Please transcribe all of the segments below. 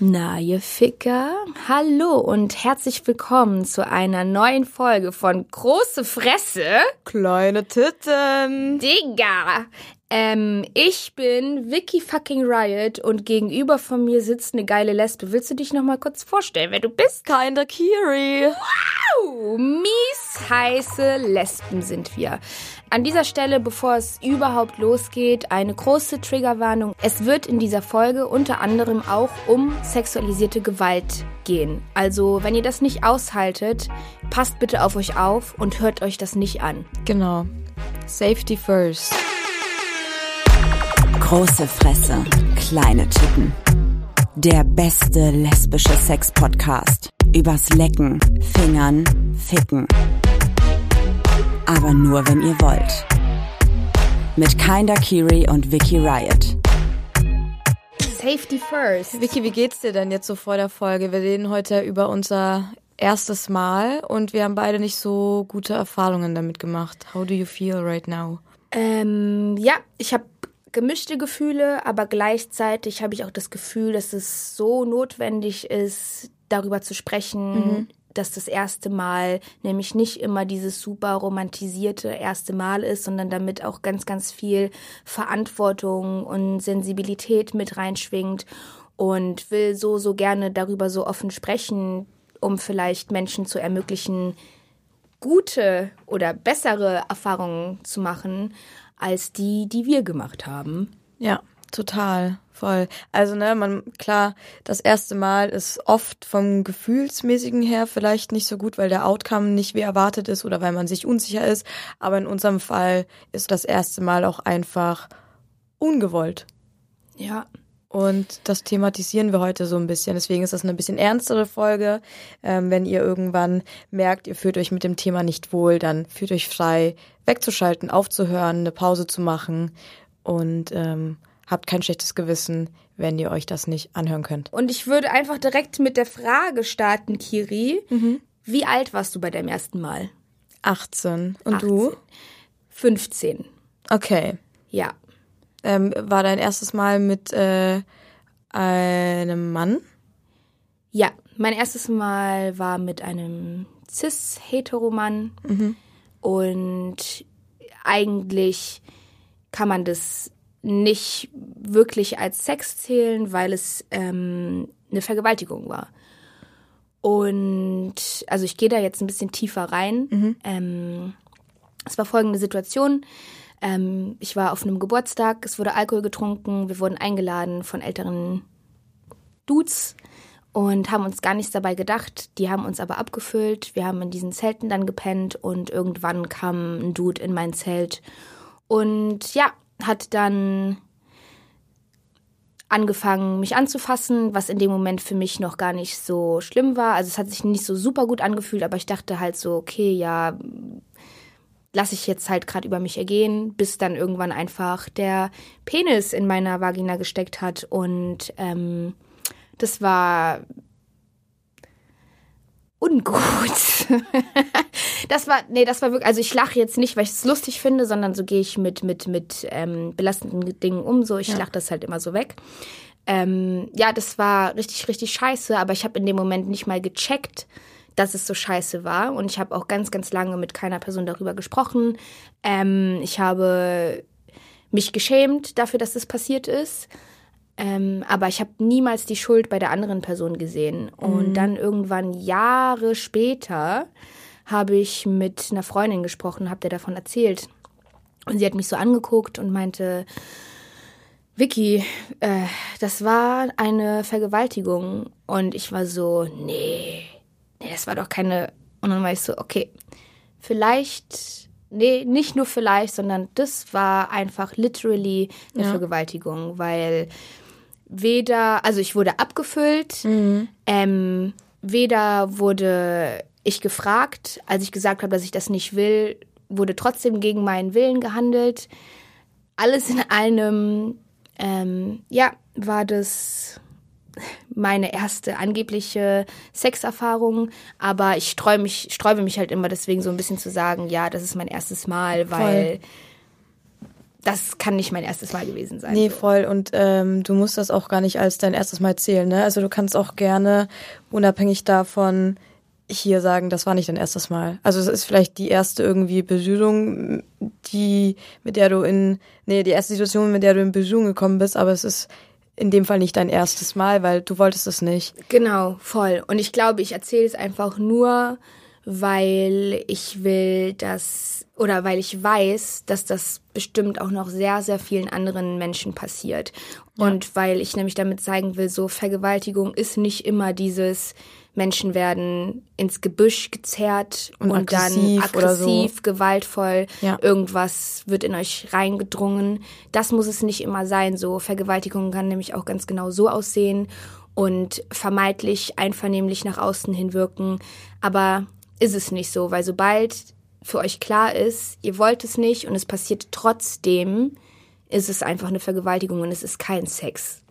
Na, ihr Ficker, hallo und herzlich willkommen zu einer neuen Folge von Große Fresse. Kleine Titten. Digga. Ähm, ich bin Vicky fucking Riot und gegenüber von mir sitzt eine geile Lesbe. Willst du dich noch mal kurz vorstellen, wer du bist? Kinda Kiri. Wow, mies heiße Lesben sind wir. An dieser Stelle, bevor es überhaupt losgeht, eine große Triggerwarnung. Es wird in dieser Folge unter anderem auch um sexualisierte Gewalt gehen. Also, wenn ihr das nicht aushaltet, passt bitte auf euch auf und hört euch das nicht an. Genau. Safety first. Große Fresse, kleine Titten. Der beste lesbische Sex-Podcast. Übers Lecken, Fingern, Ficken. Aber nur wenn ihr wollt. Mit Kinda Kiri und Vicky Riot. Safety first. Vicky, wie geht's dir denn jetzt so vor der Folge? Wir reden heute über unser erstes Mal und wir haben beide nicht so gute Erfahrungen damit gemacht. How do you feel right now? Ähm, ja, ich habe gemischte Gefühle, aber gleichzeitig habe ich auch das Gefühl, dass es so notwendig ist, darüber zu sprechen, mhm. Dass das erste Mal nämlich nicht immer dieses super romantisierte erste Mal ist, sondern damit auch ganz, ganz viel Verantwortung und Sensibilität mit reinschwingt und will so, so gerne darüber so offen sprechen, um vielleicht Menschen zu ermöglichen, gute oder bessere Erfahrungen zu machen, als die, die wir gemacht haben. Ja, total. Voll. Also, ne, man, klar, das erste Mal ist oft vom Gefühlsmäßigen her vielleicht nicht so gut, weil der Outcome nicht wie erwartet ist oder weil man sich unsicher ist. Aber in unserem Fall ist das erste Mal auch einfach ungewollt. Ja. Und das thematisieren wir heute so ein bisschen. Deswegen ist das eine bisschen ernstere Folge. Ähm, wenn ihr irgendwann merkt, ihr fühlt euch mit dem Thema nicht wohl, dann fühlt euch frei, wegzuschalten, aufzuhören, eine Pause zu machen und ähm, habt kein schlechtes Gewissen, wenn ihr euch das nicht anhören könnt. Und ich würde einfach direkt mit der Frage starten, Kiri. Mhm. Wie alt warst du bei deinem ersten Mal? 18. Und 18. du? 15. Okay. Ja. Ähm, war dein erstes Mal mit äh, einem Mann? Ja, mein erstes Mal war mit einem cis-hetero-Mann. Mhm. Und eigentlich kann man das nicht wirklich als Sex zählen, weil es ähm, eine Vergewaltigung war. Und also ich gehe da jetzt ein bisschen tiefer rein. Mhm. Ähm, es war folgende Situation. Ähm, ich war auf einem Geburtstag, es wurde Alkohol getrunken, wir wurden eingeladen von älteren Dudes und haben uns gar nichts dabei gedacht. Die haben uns aber abgefüllt. Wir haben in diesen Zelten dann gepennt und irgendwann kam ein Dude in mein Zelt und ja, hat dann angefangen, mich anzufassen, was in dem Moment für mich noch gar nicht so schlimm war. Also es hat sich nicht so super gut angefühlt, aber ich dachte halt so, okay, ja, lasse ich jetzt halt gerade über mich ergehen, bis dann irgendwann einfach der Penis in meiner Vagina gesteckt hat und ähm, das war ungut. das war, nee, das war wirklich, also ich lache jetzt nicht, weil ich es lustig finde, sondern so gehe ich mit, mit, mit ähm, belastenden Dingen um, so ich ja. lache das halt immer so weg. Ähm, ja, das war richtig, richtig scheiße, aber ich habe in dem Moment nicht mal gecheckt, dass es so scheiße war. Und ich habe auch ganz, ganz lange mit keiner Person darüber gesprochen. Ähm, ich habe mich geschämt dafür, dass das passiert ist. Ähm, aber ich habe niemals die Schuld bei der anderen Person gesehen. Und mhm. dann irgendwann Jahre später habe ich mit einer Freundin gesprochen, habe der davon erzählt. Und sie hat mich so angeguckt und meinte, Vicky, äh, das war eine Vergewaltigung. Und ich war so, nee, nee, das war doch keine. Und dann war ich so, okay, vielleicht, nee, nicht nur vielleicht, sondern das war einfach literally eine ja. Vergewaltigung, weil weder, also ich wurde abgefüllt, mhm. ähm, weder wurde ich gefragt, als ich gesagt habe, dass ich das nicht will, wurde trotzdem gegen meinen Willen gehandelt. Alles in einem, ähm, ja, war das meine erste angebliche Sexerfahrung, aber ich streue mich, sträube mich halt immer deswegen so ein bisschen zu sagen, ja, das ist mein erstes Mal, weil Voll. Das kann nicht mein erstes Mal gewesen sein. Nee, so. voll. Und ähm, du musst das auch gar nicht als dein erstes Mal zählen. Ne? Also du kannst auch gerne, unabhängig davon, hier sagen, das war nicht dein erstes Mal. Also es ist vielleicht die erste irgendwie Berührung, die, mit der du in, nee, die erste Situation, mit der du in Berührung gekommen bist, aber es ist in dem Fall nicht dein erstes Mal, weil du wolltest es nicht. Genau, voll. Und ich glaube, ich erzähle es einfach nur, weil ich will, dass oder weil ich weiß, dass das bestimmt auch noch sehr, sehr vielen anderen Menschen passiert. Ja. Und weil ich nämlich damit zeigen will, so Vergewaltigung ist nicht immer dieses Menschen werden ins Gebüsch gezerrt und, und dann aggressiv, so. gewaltvoll, ja. irgendwas wird in euch reingedrungen. Das muss es nicht immer sein. So Vergewaltigung kann nämlich auch ganz genau so aussehen und vermeintlich einvernehmlich nach außen hin wirken. Aber ist es nicht so, weil sobald für euch klar ist, ihr wollt es nicht und es passiert trotzdem, ist es einfach eine Vergewaltigung und es ist kein Sex.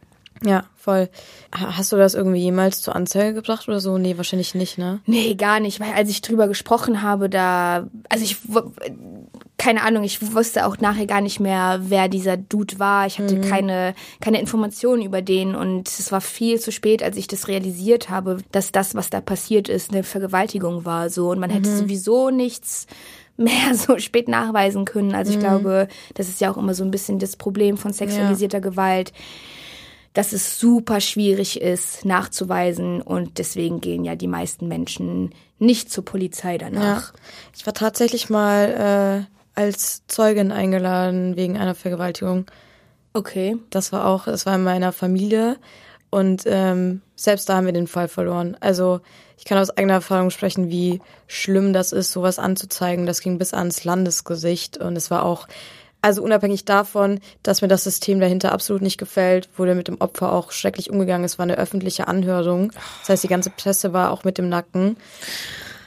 Ja, voll. Hast du das irgendwie jemals zur Anzeige gebracht oder so? Nee, wahrscheinlich nicht, ne? Nee, gar nicht, weil als ich drüber gesprochen habe, da, also ich, keine Ahnung, ich wusste auch nachher gar nicht mehr, wer dieser Dude war. Ich hatte mhm. keine, keine Informationen über den und es war viel zu spät, als ich das realisiert habe, dass das, was da passiert ist, eine Vergewaltigung war, so. Und man hätte mhm. sowieso nichts mehr so spät nachweisen können. Also ich mhm. glaube, das ist ja auch immer so ein bisschen das Problem von sexualisierter ja. Gewalt dass es super schwierig ist nachzuweisen und deswegen gehen ja die meisten Menschen nicht zur Polizei danach. Ja. Ich war tatsächlich mal äh, als Zeugin eingeladen wegen einer Vergewaltigung. Okay. Das war auch, das war in meiner Familie und ähm, selbst da haben wir den Fall verloren. Also ich kann aus eigener Erfahrung sprechen, wie schlimm das ist, sowas anzuzeigen. Das ging bis ans Landesgesicht und es war auch also unabhängig davon, dass mir das System dahinter absolut nicht gefällt, wurde mit dem Opfer auch schrecklich umgegangen. Es war eine öffentliche Anhörung. Das heißt, die ganze Presse war auch mit dem Nacken.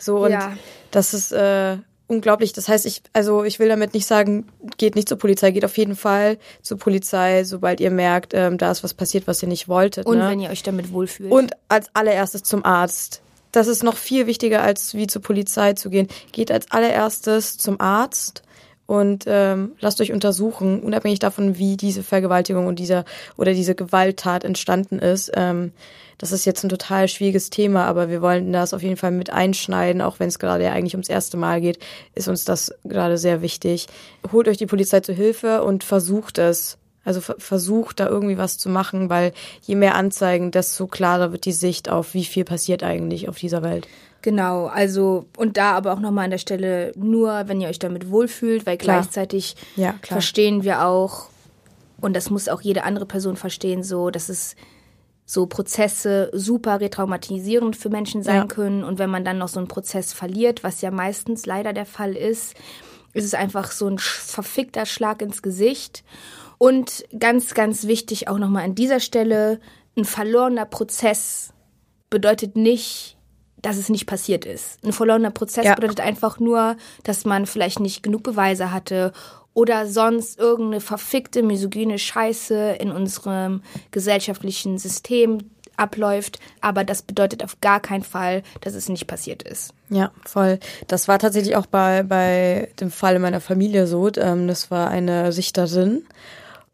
So und ja. das ist äh, unglaublich. Das heißt, ich also ich will damit nicht sagen, geht nicht zur Polizei, geht auf jeden Fall zur Polizei, sobald ihr merkt, ähm, da ist was passiert, was ihr nicht wolltet. Und ne? wenn ihr euch damit wohlfühlt. Und als allererstes zum Arzt. Das ist noch viel wichtiger, als wie zur Polizei zu gehen. Geht als allererstes zum Arzt und ähm, lasst euch untersuchen, unabhängig davon, wie diese Vergewaltigung und dieser oder diese Gewalttat entstanden ist. Ähm, das ist jetzt ein total schwieriges Thema, aber wir wollen das auf jeden Fall mit einschneiden, auch wenn es gerade ja eigentlich ums erste Mal geht, ist uns das gerade sehr wichtig. Holt euch die Polizei zu Hilfe und versucht es. Also versucht da irgendwie was zu machen, weil je mehr Anzeigen, desto klarer wird die Sicht auf, wie viel passiert eigentlich auf dieser Welt. Genau, also und da aber auch nochmal an der Stelle nur, wenn ihr euch damit wohlfühlt, weil klar. gleichzeitig ja, verstehen wir auch, und das muss auch jede andere Person verstehen, so, dass es so Prozesse super retraumatisierend für Menschen sein ja. können. Und wenn man dann noch so einen Prozess verliert, was ja meistens leider der Fall ist, ist es einfach so ein verfickter Schlag ins Gesicht. Und ganz, ganz wichtig auch nochmal an dieser Stelle, ein verlorener Prozess bedeutet nicht, dass es nicht passiert ist. Ein verlorener Prozess ja. bedeutet einfach nur, dass man vielleicht nicht genug Beweise hatte oder sonst irgendeine verfickte misogyne Scheiße in unserem gesellschaftlichen System abläuft, aber das bedeutet auf gar keinen Fall, dass es nicht passiert ist. Ja, voll. Das war tatsächlich auch bei, bei dem Fall in meiner Familie so. Ähm, das war eine Sichterin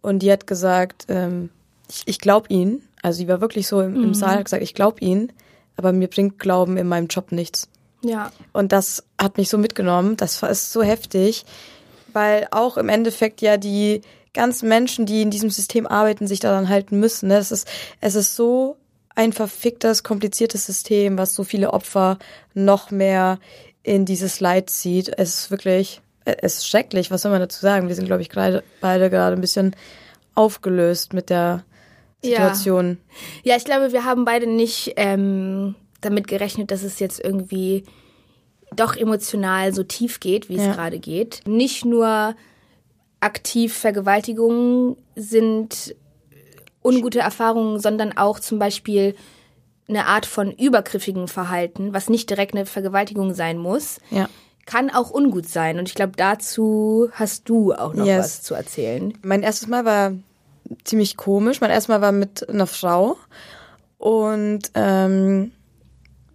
und die hat gesagt, ähm, ich, ich glaube ihn. Also sie war wirklich so im, im mhm. Saal, hat gesagt, ich glaube ihn aber mir bringt Glauben in meinem Job nichts. Ja. Und das hat mich so mitgenommen. Das ist so heftig, weil auch im Endeffekt ja die ganzen Menschen, die in diesem System arbeiten, sich daran halten müssen. Ne? Es ist, es ist so ein verficktes, kompliziertes System, was so viele Opfer noch mehr in dieses Leid zieht. Es ist wirklich, es ist schrecklich. Was soll man dazu sagen? Wir sind, glaube ich, gerade, beide gerade ein bisschen aufgelöst mit der Situation. Ja. ja, ich glaube, wir haben beide nicht ähm, damit gerechnet, dass es jetzt irgendwie doch emotional so tief geht, wie es ja. gerade geht. Nicht nur aktiv Vergewaltigungen sind ungute Erfahrungen, sondern auch zum Beispiel eine Art von übergriffigen Verhalten, was nicht direkt eine Vergewaltigung sein muss. Ja kann auch ungut sein. Und ich glaube, dazu hast du auch noch yes. was zu erzählen. Mein erstes Mal war ziemlich komisch. Mein erstes Mal war mit einer Frau und ähm,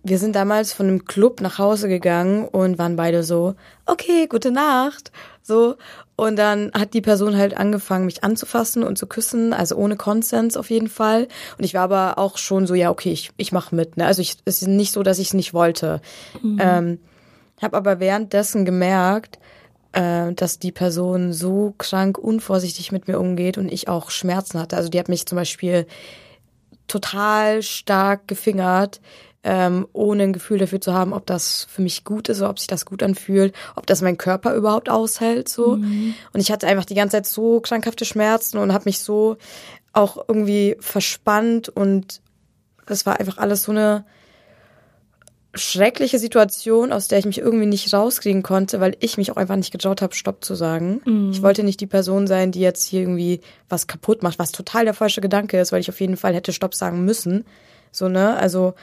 wir sind damals von einem Club nach Hause gegangen und waren beide so, okay, gute Nacht. So. Und dann hat die Person halt angefangen, mich anzufassen und zu küssen, also ohne Konsens auf jeden Fall. Und ich war aber auch schon so, ja, okay, ich, ich mach mit. Ne? Also ich, es ist nicht so, dass ich es nicht wollte. Mhm. Ähm, habe aber währenddessen gemerkt, äh, dass die Person so krank unvorsichtig mit mir umgeht und ich auch Schmerzen hatte. Also die hat mich zum Beispiel total stark gefingert, ähm, ohne ein Gefühl dafür zu haben, ob das für mich gut ist oder ob sich das gut anfühlt, ob das mein Körper überhaupt aushält. so. Mhm. Und ich hatte einfach die ganze Zeit so krankhafte Schmerzen und habe mich so auch irgendwie verspannt und es war einfach alles so eine schreckliche Situation, aus der ich mich irgendwie nicht rauskriegen konnte, weil ich mich auch einfach nicht getraut habe, Stopp zu sagen. Mhm. Ich wollte nicht die Person sein, die jetzt hier irgendwie was kaputt macht, was total der falsche Gedanke ist, weil ich auf jeden Fall hätte Stopp sagen müssen. So, ne? Also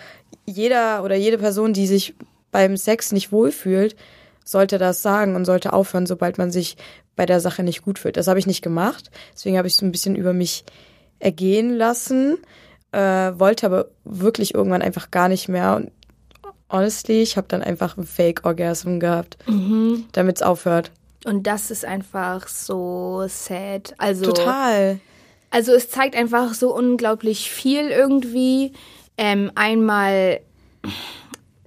jeder oder jede Person, die sich beim Sex nicht wohlfühlt, sollte das sagen und sollte aufhören, sobald man sich bei der Sache nicht gut fühlt. Das habe ich nicht gemacht. Deswegen habe ich so ein bisschen über mich ergehen lassen, äh, wollte aber wirklich irgendwann einfach gar nicht mehr. Und honestly, ich habe dann einfach einen Fake-Orgasm gehabt, mhm. damit es aufhört. Und das ist einfach so sad. Also total. Also es zeigt einfach so unglaublich viel irgendwie. Ähm, einmal,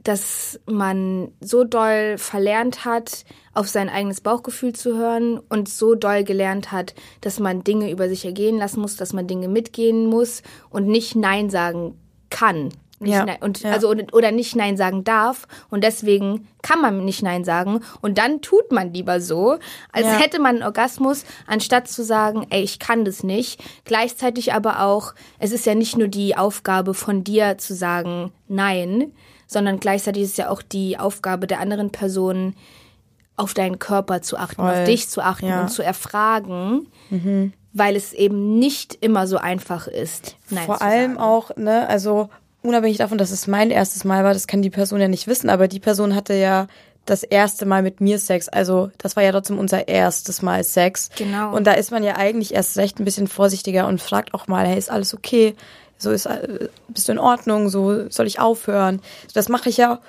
dass man so doll verlernt hat, auf sein eigenes Bauchgefühl zu hören und so doll gelernt hat, dass man Dinge über sich ergehen lassen muss, dass man Dinge mitgehen muss und nicht Nein sagen kann. Nicht ja, nein, und ja. also oder nicht nein sagen darf und deswegen kann man nicht nein sagen und dann tut man lieber so, als ja. hätte man einen Orgasmus, anstatt zu sagen, ey, ich kann das nicht. Gleichzeitig aber auch, es ist ja nicht nur die Aufgabe von dir zu sagen nein, sondern gleichzeitig ist es ja auch die Aufgabe der anderen Person auf deinen Körper zu achten, Voll. auf dich zu achten und zu erfragen. Mhm weil es eben nicht immer so einfach ist. Nein Vor allem auch, ne, also unabhängig davon, dass es mein erstes Mal war, das kann die Person ja nicht wissen, aber die Person hatte ja das erste Mal mit mir Sex. Also das war ja trotzdem unser erstes Mal Sex. Genau. Und da ist man ja eigentlich erst recht ein bisschen vorsichtiger und fragt auch mal, hey, ist alles okay? So ist, äh, bist du in Ordnung? So soll ich aufhören? Das mache ich ja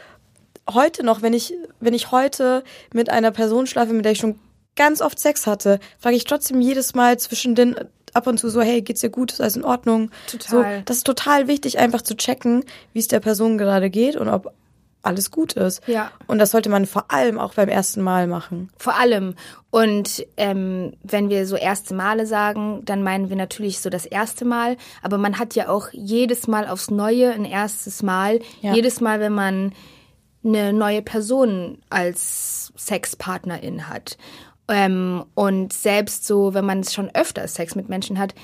heute noch, wenn ich, wenn ich heute mit einer Person schlafe, mit der ich schon ganz oft Sex hatte, frage ich trotzdem jedes Mal zwischen den ab und zu so, hey, geht's dir gut, ist alles in Ordnung? Total. So, das ist total wichtig, einfach zu checken, wie es der Person gerade geht und ob alles gut ist. Ja. Und das sollte man vor allem auch beim ersten Mal machen. Vor allem. Und ähm, wenn wir so erste Male sagen, dann meinen wir natürlich so das erste Mal. Aber man hat ja auch jedes Mal aufs Neue ein erstes Mal. Ja. Jedes Mal, wenn man eine neue Person als Sexpartnerin hat. Ähm, und selbst so, wenn man schon öfter Sex mit Menschen hat,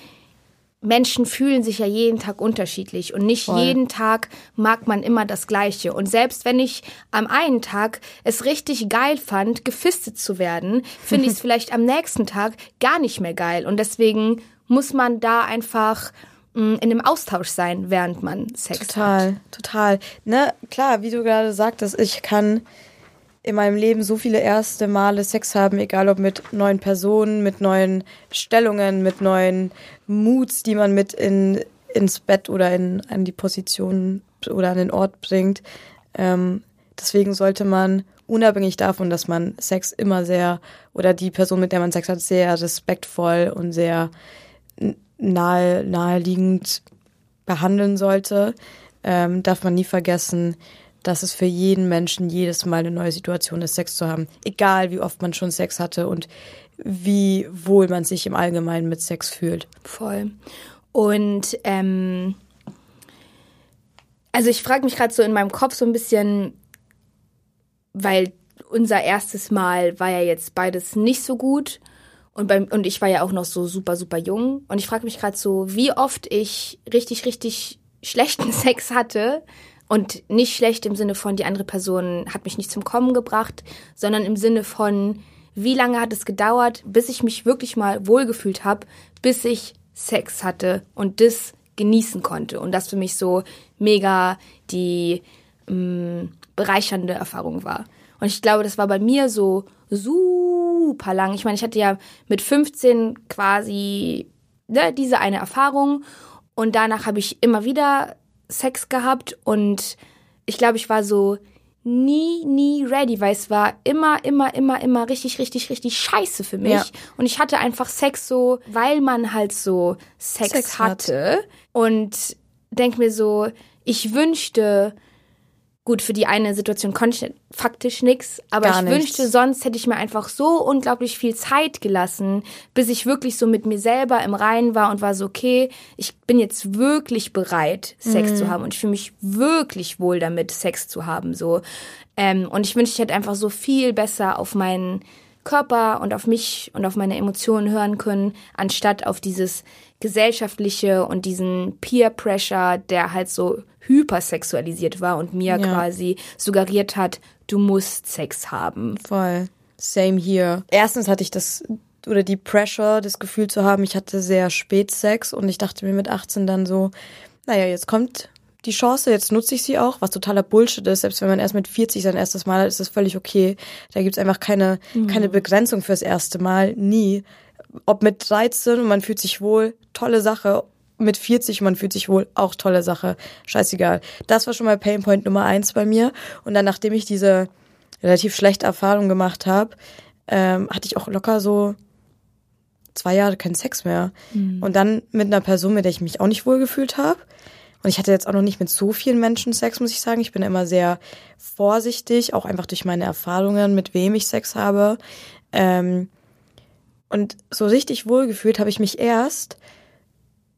Menschen fühlen sich ja jeden Tag unterschiedlich und nicht Voll. jeden Tag mag man immer das Gleiche. Und selbst wenn ich am einen Tag es richtig geil fand, gefistet zu werden, finde ich es vielleicht am nächsten Tag gar nicht mehr geil. Und deswegen muss man da einfach mm, in einem Austausch sein, während man Sex total, hat. Total, total. Ne, klar, wie du gerade sagtest, ich kann in meinem Leben so viele erste Male Sex haben, egal ob mit neuen Personen, mit neuen Stellungen, mit neuen Moods, die man mit in, ins Bett oder in, an die Position oder an den Ort bringt. Ähm, deswegen sollte man, unabhängig davon, dass man Sex immer sehr oder die Person, mit der man Sex hat, sehr respektvoll und sehr nahe, naheliegend behandeln sollte, ähm, darf man nie vergessen, dass es für jeden Menschen jedes Mal eine neue Situation ist, Sex zu haben. Egal, wie oft man schon Sex hatte und wie wohl man sich im Allgemeinen mit Sex fühlt. Voll. Und ähm, also ich frage mich gerade so in meinem Kopf so ein bisschen, weil unser erstes Mal war ja jetzt beides nicht so gut. Und, beim, und ich war ja auch noch so super, super jung. Und ich frage mich gerade so, wie oft ich richtig, richtig schlechten Sex hatte und nicht schlecht im Sinne von, die andere Person hat mich nicht zum Kommen gebracht, sondern im Sinne von, wie lange hat es gedauert, bis ich mich wirklich mal wohlgefühlt habe, bis ich Sex hatte und das genießen konnte. Und das für mich so mega die mh, mm, bereichernde Erfahrung war. Und ich glaube, das war bei mir so super lang. Ich meine, ich hatte ja mit 15 quasi ne, diese eine Erfahrung und danach habe ich immer wieder Sex gehabt und ich glaube, ich war so nie, nie ready, weil es war immer, immer, immer, immer richtig, richtig, richtig scheiße für mich. Ja. Und ich hatte einfach Sex so, weil man halt so Sex, Sex hat. hatte. Und denk mir so, ich wünschte, gut, für die eine Situation konnte ich faktisch nix, aber Gar ich nichts. wünschte, sonst hätte ich mir einfach so unglaublich viel Zeit gelassen, bis ich wirklich so mit mir selber im Reinen war und war so, okay, ich bin jetzt wirklich bereit, Sex Mhm. zu haben und ich fühle mich wirklich wohl damit, Sex zu haben, so. Ähm, und ich wünschte, ich hätte einfach so viel besser auf meinen Körper und auf mich und auf meine Emotionen hören können, anstatt auf dieses gesellschaftliche und diesen Peer Pressure, der halt so hypersexualisiert war und mir Ja. quasi suggeriert hat, du musst Sex haben. Voll. Same hier. Erstens hatte ich das oder die Pressure, das Gefühl zu haben, ich hatte sehr spät Sex und ich dachte mir mit 18 dann so, naja, jetzt kommt die Chance, jetzt nutze ich sie auch, was totaler Bullshit ist. Selbst wenn man erst mit 40 sein erstes Mal hat, ist das völlig okay. Da gibt's einfach keine, keine Begrenzung fürs erste Mal. Nie. Ob mit 13 und man fühlt sich wohl, tolle Sache. Mit 40 und man fühlt sich wohl, auch tolle Sache. Scheißegal. Das war schon mal Painpoint Nummer eins bei mir. Und dann, nachdem ich diese relativ schlechte Erfahrung gemacht habe, ähm, hatte ich auch locker so zwei Jahre keinen Sex mehr. Und dann mit einer Person, mit der ich mich auch nicht wohl gefühlt habe. Und ich hatte jetzt auch noch nicht mit so vielen Menschen Sex, muss ich sagen. Ich bin immer sehr vorsichtig, auch einfach durch meine Erfahrungen, mit wem ich Sex habe. Ähm, und so richtig wohlgefühlt habe ich mich erst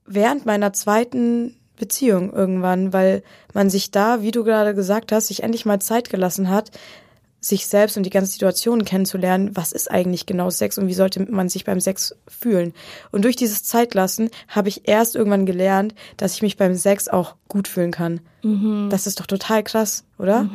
während meiner zweiten Beziehung irgendwann, weil man sich da, wie du gerade gesagt hast, sich endlich mal Zeit gelassen hat, sich selbst und die ganze Situation kennenzulernen, was ist eigentlich genau Sex und wie sollte man sich beim Sex fühlen. Und durch dieses Zeitlassen habe ich erst irgendwann gelernt, dass ich mich beim Sex auch gut fühlen kann. Das ist doch total krass, oder?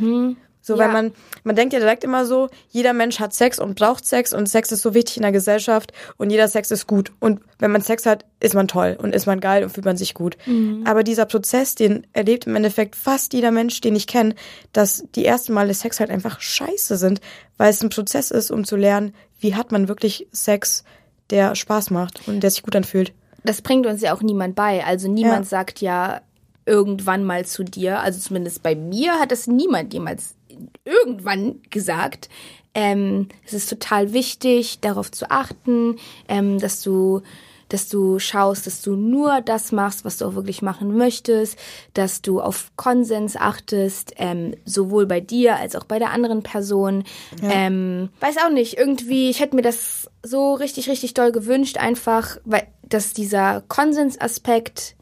So, weil Ja. man, man denkt ja direkt immer so, jeder Mensch hat Sex und braucht Sex und Sex ist so wichtig in der Gesellschaft und jeder Sex ist gut. Und wenn man Sex hat, ist man toll und ist man geil und fühlt man sich gut. Aber dieser Prozess, den erlebt im Endeffekt fast jeder Mensch, den ich kenne, dass die ersten Male Sex halt einfach scheiße sind, weil es ein Prozess ist, um zu lernen, wie hat man wirklich Sex, der Spaß macht und der sich gut anfühlt. Das bringt uns ja auch niemand bei. Also niemand Ja. sagt ja irgendwann mal zu dir, also zumindest bei mir hat das niemand jemals irgendwann gesagt. Ähm, es ist total wichtig, darauf zu achten, ähm, dass du dass du schaust, dass du nur das machst, was du auch wirklich machen möchtest, dass du auf Konsens achtest, ähm, sowohl bei dir als auch bei der anderen Person. Ähm, weiß auch nicht, irgendwie, ich hätte mir das so richtig, richtig doll gewünscht, einfach, weil dass dieser Konsensaspekt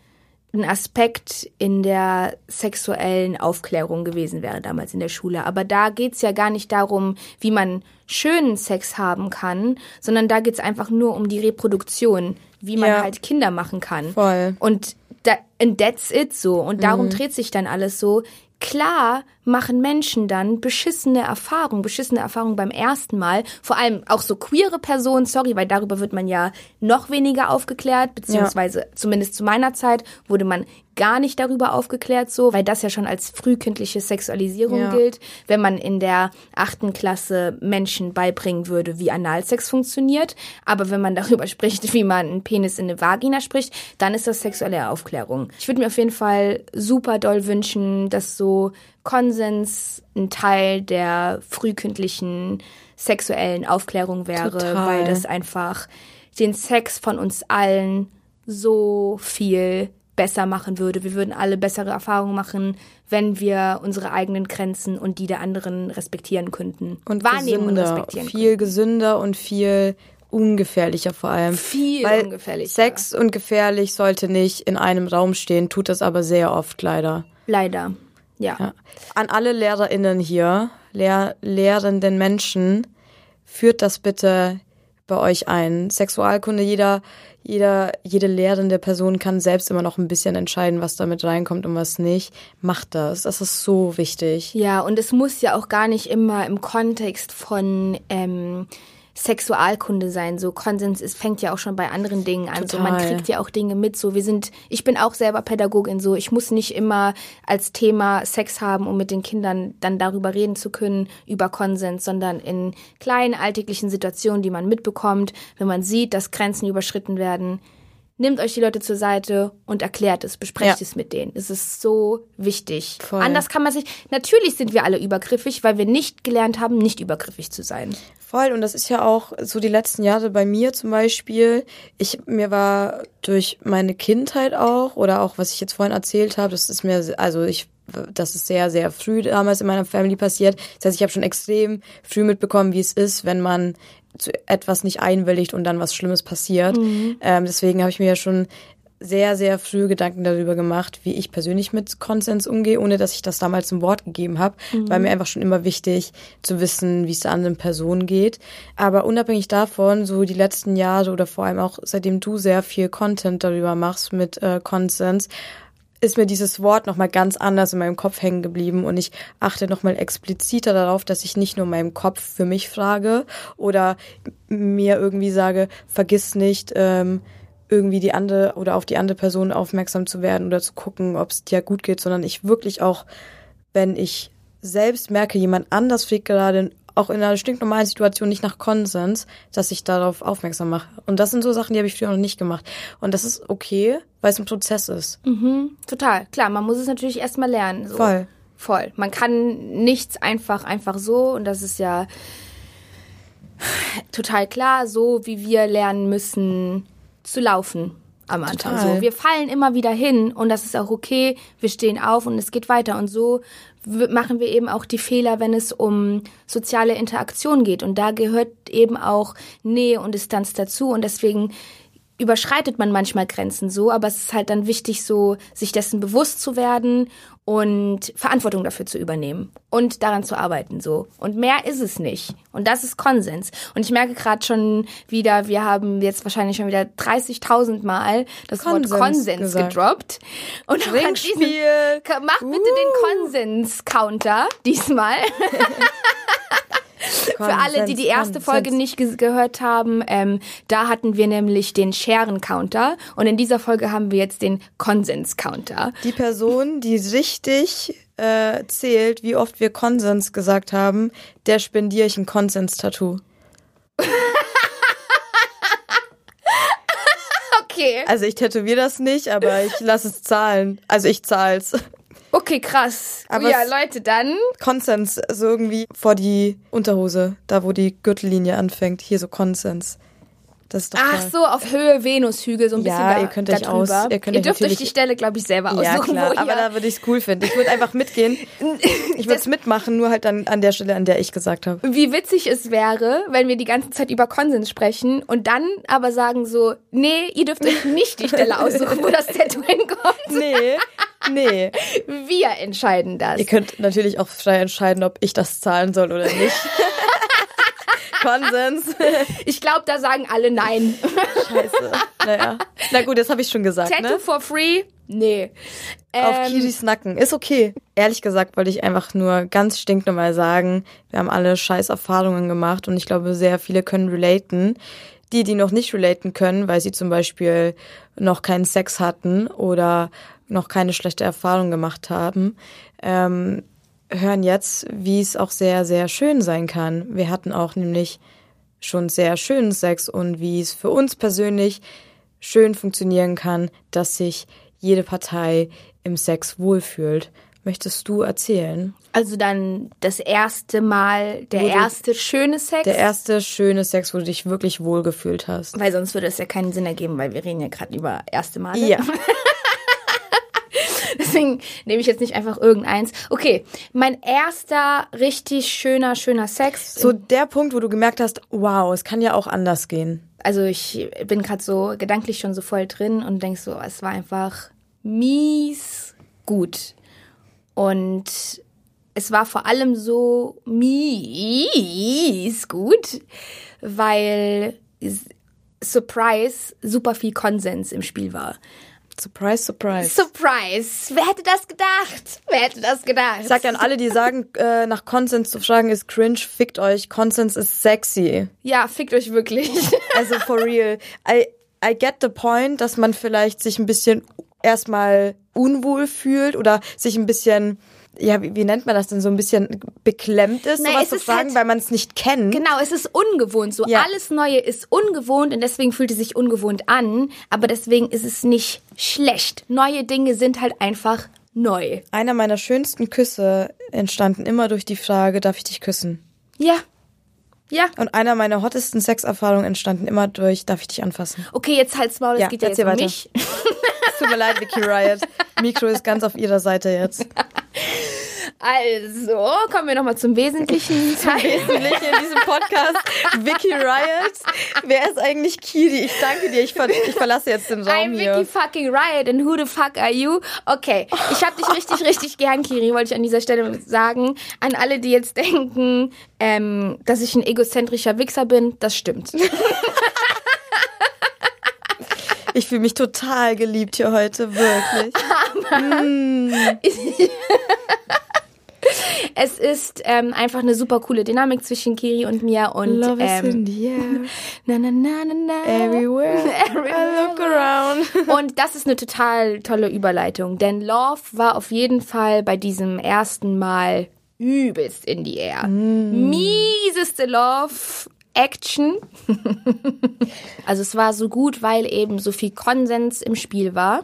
ein Aspekt in der sexuellen Aufklärung gewesen wäre damals in der Schule. Aber da geht's ja gar nicht darum, wie man schönen Sex haben kann, sondern da geht's einfach nur um die Reproduktion, wie man Ja. halt Kinder machen kann. Voll. Und da, and that's it so. Und darum Mhm. dreht sich dann alles so. Klar machen Menschen dann beschissene Erfahrungen, beschissene Erfahrungen beim ersten Mal. Vor allem auch so queere Personen, sorry, weil darüber wird man ja noch weniger aufgeklärt, beziehungsweise zumindest zu meiner Zeit wurde man gar nicht darüber aufgeklärt, so, weil das ja schon als frühkindliche Sexualisierung Ja. gilt. Wenn man in der achten Klasse Menschen beibringen würde, wie Analsex funktioniert. Aber wenn man darüber spricht, wie man einen Penis in eine Vagina spricht, dann ist das sexuelle Aufklärung. Ich würde mir auf jeden Fall super doll wünschen, dass so Konsens ein Teil der frühkindlichen sexuellen Aufklärung wäre, Total. weil das einfach den Sex von uns allen so viel besser machen würde. Wir würden alle bessere Erfahrungen machen, wenn wir unsere eigenen Grenzen und die der anderen respektieren könnten. Und wahrnehmen und respektieren viel gesünder und viel ungefährlicher vor allem. Viel Weil ungefährlicher. Sex und gefährlich sollte nicht in einem Raum stehen, tut das aber sehr oft leider. Leider. Ja. Ja. An alle LehrerInnen hier, Lehr lehrenden Menschen, führt das bitte bei euch ein. Sexualkunde, jeder, jeder, jede lehrende Person kann selbst immer noch ein bisschen entscheiden, was damit reinkommt und was nicht. Macht das. Das ist so wichtig. Ja, und es muss ja auch gar nicht immer im Kontext von ähm, Sexualkunde sein. So Konsens, es fängt ja auch schon bei anderen Dingen an. So man Total. kriegt ja auch Dinge mit. So wir sind, ich bin auch selber Pädagogin. So ich muss nicht immer als Thema Sex haben, um mit den Kindern dann darüber reden zu können über Konsens, sondern in kleinen alltäglichen Situationen, die man mitbekommt, wenn man sieht, dass Grenzen überschritten werden nehmt euch die Leute zur Seite und erklärt es, besprecht Ja. es mit denen. Es ist so wichtig. Voll. Anders kann man sich, natürlich sind wir alle übergriffig, weil wir nicht gelernt haben, nicht übergriffig zu sein. Voll, und das ist ja auch so die letzten Jahre bei mir zum Beispiel. Ich, mir war durch meine Kindheit auch, oder auch was ich jetzt vorhin erzählt habe, das ist mir, also ich, das ist sehr, sehr früh damals in meiner Family passiert. Das heißt, ich habe schon extrem früh mitbekommen, wie es ist, wenn man zu etwas nicht einwilligt und dann was Schlimmes passiert. Ähm, deswegen habe ich mir ja schon sehr, sehr früh Gedanken darüber gemacht, wie ich persönlich mit Konsens umgehe, ohne dass ich das damals ein Wort gegeben habe. War mir einfach schon immer wichtig zu wissen, wie es der anderen Person geht. Aber unabhängig davon, so die letzten Jahre oder vor allem auch seitdem du sehr viel Content darüber machst mit äh, Konsens, ist mir dieses Wort nochmal ganz anders in meinem Kopf hängen geblieben und ich achte nochmal expliziter darauf, dass ich nicht nur meinem Kopf für mich frage oder mir irgendwie sage, vergiss nicht, ähm, irgendwie die andere oder auf die andere Person aufmerksam zu werden oder zu gucken, ob es dir gut geht, sondern ich wirklich auch, wenn ich selbst merke, jemand anders fliegt gerade auch in einer stinknormalen Situation nicht nach Konsens, dass ich darauf aufmerksam mache. Und das sind so Sachen, die habe ich früher noch nicht gemacht. Und das ist okay, weil es ein Prozess ist. Total, klar, man muss es natürlich erstmal lernen. So. Voll. Voll. Man kann nichts einfach, einfach so und das ist ja total klar, so wie wir lernen müssen zu laufen am Anfang. Total. So, wir fallen immer wieder hin und das ist auch okay. Wir stehen auf und es geht weiter und so machen wir eben auch die Fehler, wenn es um soziale Interaktion geht. Und da gehört eben auch Nähe und Distanz dazu. Und deswegen überschreitet man manchmal Grenzen so, aber es ist halt dann wichtig, so sich dessen bewusst zu werden und Verantwortung dafür zu übernehmen und daran zu arbeiten so. Und mehr ist es nicht. Und das ist Konsens. Und ich merke gerade schon wieder, wir haben jetzt wahrscheinlich schon wieder 30.000 Mal das Konsens Wort Konsens gesagt. gedroppt. Und auch an diesem- Mach bitte den Konsens-Counter diesmal. Für alle, die die erste Folge nicht ge gehört haben, ähm, da hatten wir nämlich den Scheren-Counter und in dieser Folge haben wir jetzt den Konsens-Counter. Die Person, die richtig äh, zählt, wie oft wir Konsens gesagt haben, der spendiere ich ein Konsens-Tattoo. Okay, Also ich tätowiere das nicht, aber ich lasse es zahlen. Also ich zahl's. Okay, krass. Aber ja, Leute, dann Konsens, also irgendwie vor die Unterhose, da wo die Gürtellinie anfängt. Hier so Konsens. Das ist doch Ach toll. so, auf Höhe Venushügel, so ein Ja, bisschen da, ihr könnt da euch aus- drüber. ihr könnt euch dürft euch die Stelle, glaube ich, selber Ja, aussuchen. klar, wo ihr aber da würde ich es cool finden. Ich würde einfach mitgehen. Ich würde es mitmachen, nur halt dann an der Stelle, an der ich gesagt habe. wie witzig es wäre, wenn wir die ganze Zeit über Konsens sprechen und dann aber sagen so, nee, ihr dürft euch nicht die Stelle aussuchen, wo das Tattoo hinkommt. Nee, nee. Wir entscheiden das. Ihr könnt natürlich auch frei entscheiden, ob ich das zahlen soll oder nicht. Konsens. Ich glaube, da sagen alle nein. Scheiße. Naja. Na gut, das habe ich schon gesagt, Tattoo ne? for free? Nee. Auf Ähm, Kiris Nacken. Ist okay. Ehrlich gesagt wollte ich einfach nur ganz stinknormal sagen, wir haben alle scheiß Erfahrungen gemacht und ich glaube, sehr viele können relaten. Die, die noch nicht relaten können, weil sie zum Beispiel noch keinen Sex hatten oder noch keine schlechte Erfahrung gemacht haben, ähm, hören jetzt, wie es auch sehr, sehr schön sein kann. Wir hatten auch nämlich schon sehr schönen Sex und wie es für uns persönlich schön funktionieren kann, dass sich jede Partei im Sex wohlfühlt. Möchtest du erzählen? Also dann das erste Mal, der Wo du- erste schöne Sex. Der erste schöne Sex, wo du dich wirklich wohlgefühlt hast. weil sonst würde es ja keinen Sinn ergeben, weil wir reden ja gerade über erste Male. Ja. Deswegen nehme ich jetzt nicht einfach irgendeins. Okay, mein erster richtig schöner, schöner Sex. So der Punkt, wo du gemerkt hast, wow, es kann ja auch anders gehen. also ich bin gerade so gedanklich schon so voll drin und denk so, es war einfach mies gut. Und es war vor allem so mies gut, weil Surprise super viel Konsens im Spiel war. Surprise, surprise. Surprise! Wer hätte das gedacht? Wer hätte das gedacht? Ich sag ja an alle, die sagen, äh, nach Konsens zu fragen ist cringe, fickt euch. Konsens ist sexy. ja, fickt euch wirklich. Also for real. I, I get the point, dass man vielleicht sich ein bisschen erstmal unwohl fühlt oder sich ein bisschen ja, wie, wie nennt man das denn, so ein bisschen beklemmt ist, Nee, sowas es zu ist fragen, halt- weil man es nicht kennt. Genau, es ist ungewohnt. So Ja. alles Neue ist ungewohnt und deswegen fühlt es sich ungewohnt an. Aber deswegen ist es nicht schlecht. Neue Dinge sind halt einfach neu. Einer meiner schönsten Küsse entstanden immer durch die Frage, darf ich dich küssen? Ja. Ja. Und einer meiner hottesten Sexerfahrungen entstanden immer durch, darf ich dich anfassen? Okay, jetzt halt's Maul, es Ja, geht ja jetzt um weiter. mich. Es tut mir leid, Vicky Riot. Mikro ist ganz auf ihrer Seite jetzt. Also, kommen wir nochmal zum wesentlichen Teil. Wesentlich in diesem Podcast. Vicky Riot. Wer ist eigentlich Kiri? Ich danke dir. Ich, ver ich verlasse jetzt den Raum I'm hier. Vicky fucking Riot and who the fuck are you? Okay, ich hab dich richtig, richtig gern, Kiri, wollte ich an dieser Stelle sagen. An alle, die jetzt denken, ähm, dass ich ein egozentrischer Wichser bin, das stimmt. Ich fühle mich total geliebt hier heute, wirklich. Es ist ähm, einfach eine super coole Dynamik zwischen Kiri und mir und Love is in ähm, the air, na, na, na, na, na. everywhere. I look around. Und das ist eine total tolle Überleitung, denn Love war auf jeden Fall bei diesem ersten Mal übelst in die Air. Mieseste Love Action. also es war so gut, weil eben so viel Konsens im Spiel war.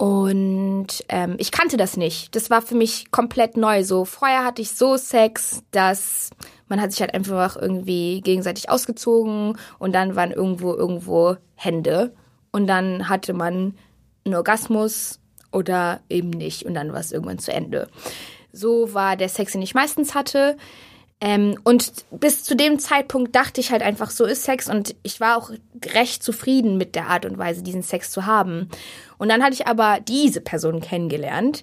Und ähm, ich kannte das nicht. Das war für mich komplett neu. So vorher hatte ich so Sex, dass man hat sich halt einfach irgendwie gegenseitig ausgezogen und dann waren irgendwo irgendwo Hände und dann hatte man einen Orgasmus oder eben nicht und dann war es irgendwann zu Ende. So war der Sex, den ich meistens hatte. Ähm, und bis zu dem Zeitpunkt dachte ich halt einfach, so ist Sex und ich war auch recht zufrieden mit der Art und Weise, diesen Sex zu haben. Und dann hatte ich aber diese Person kennengelernt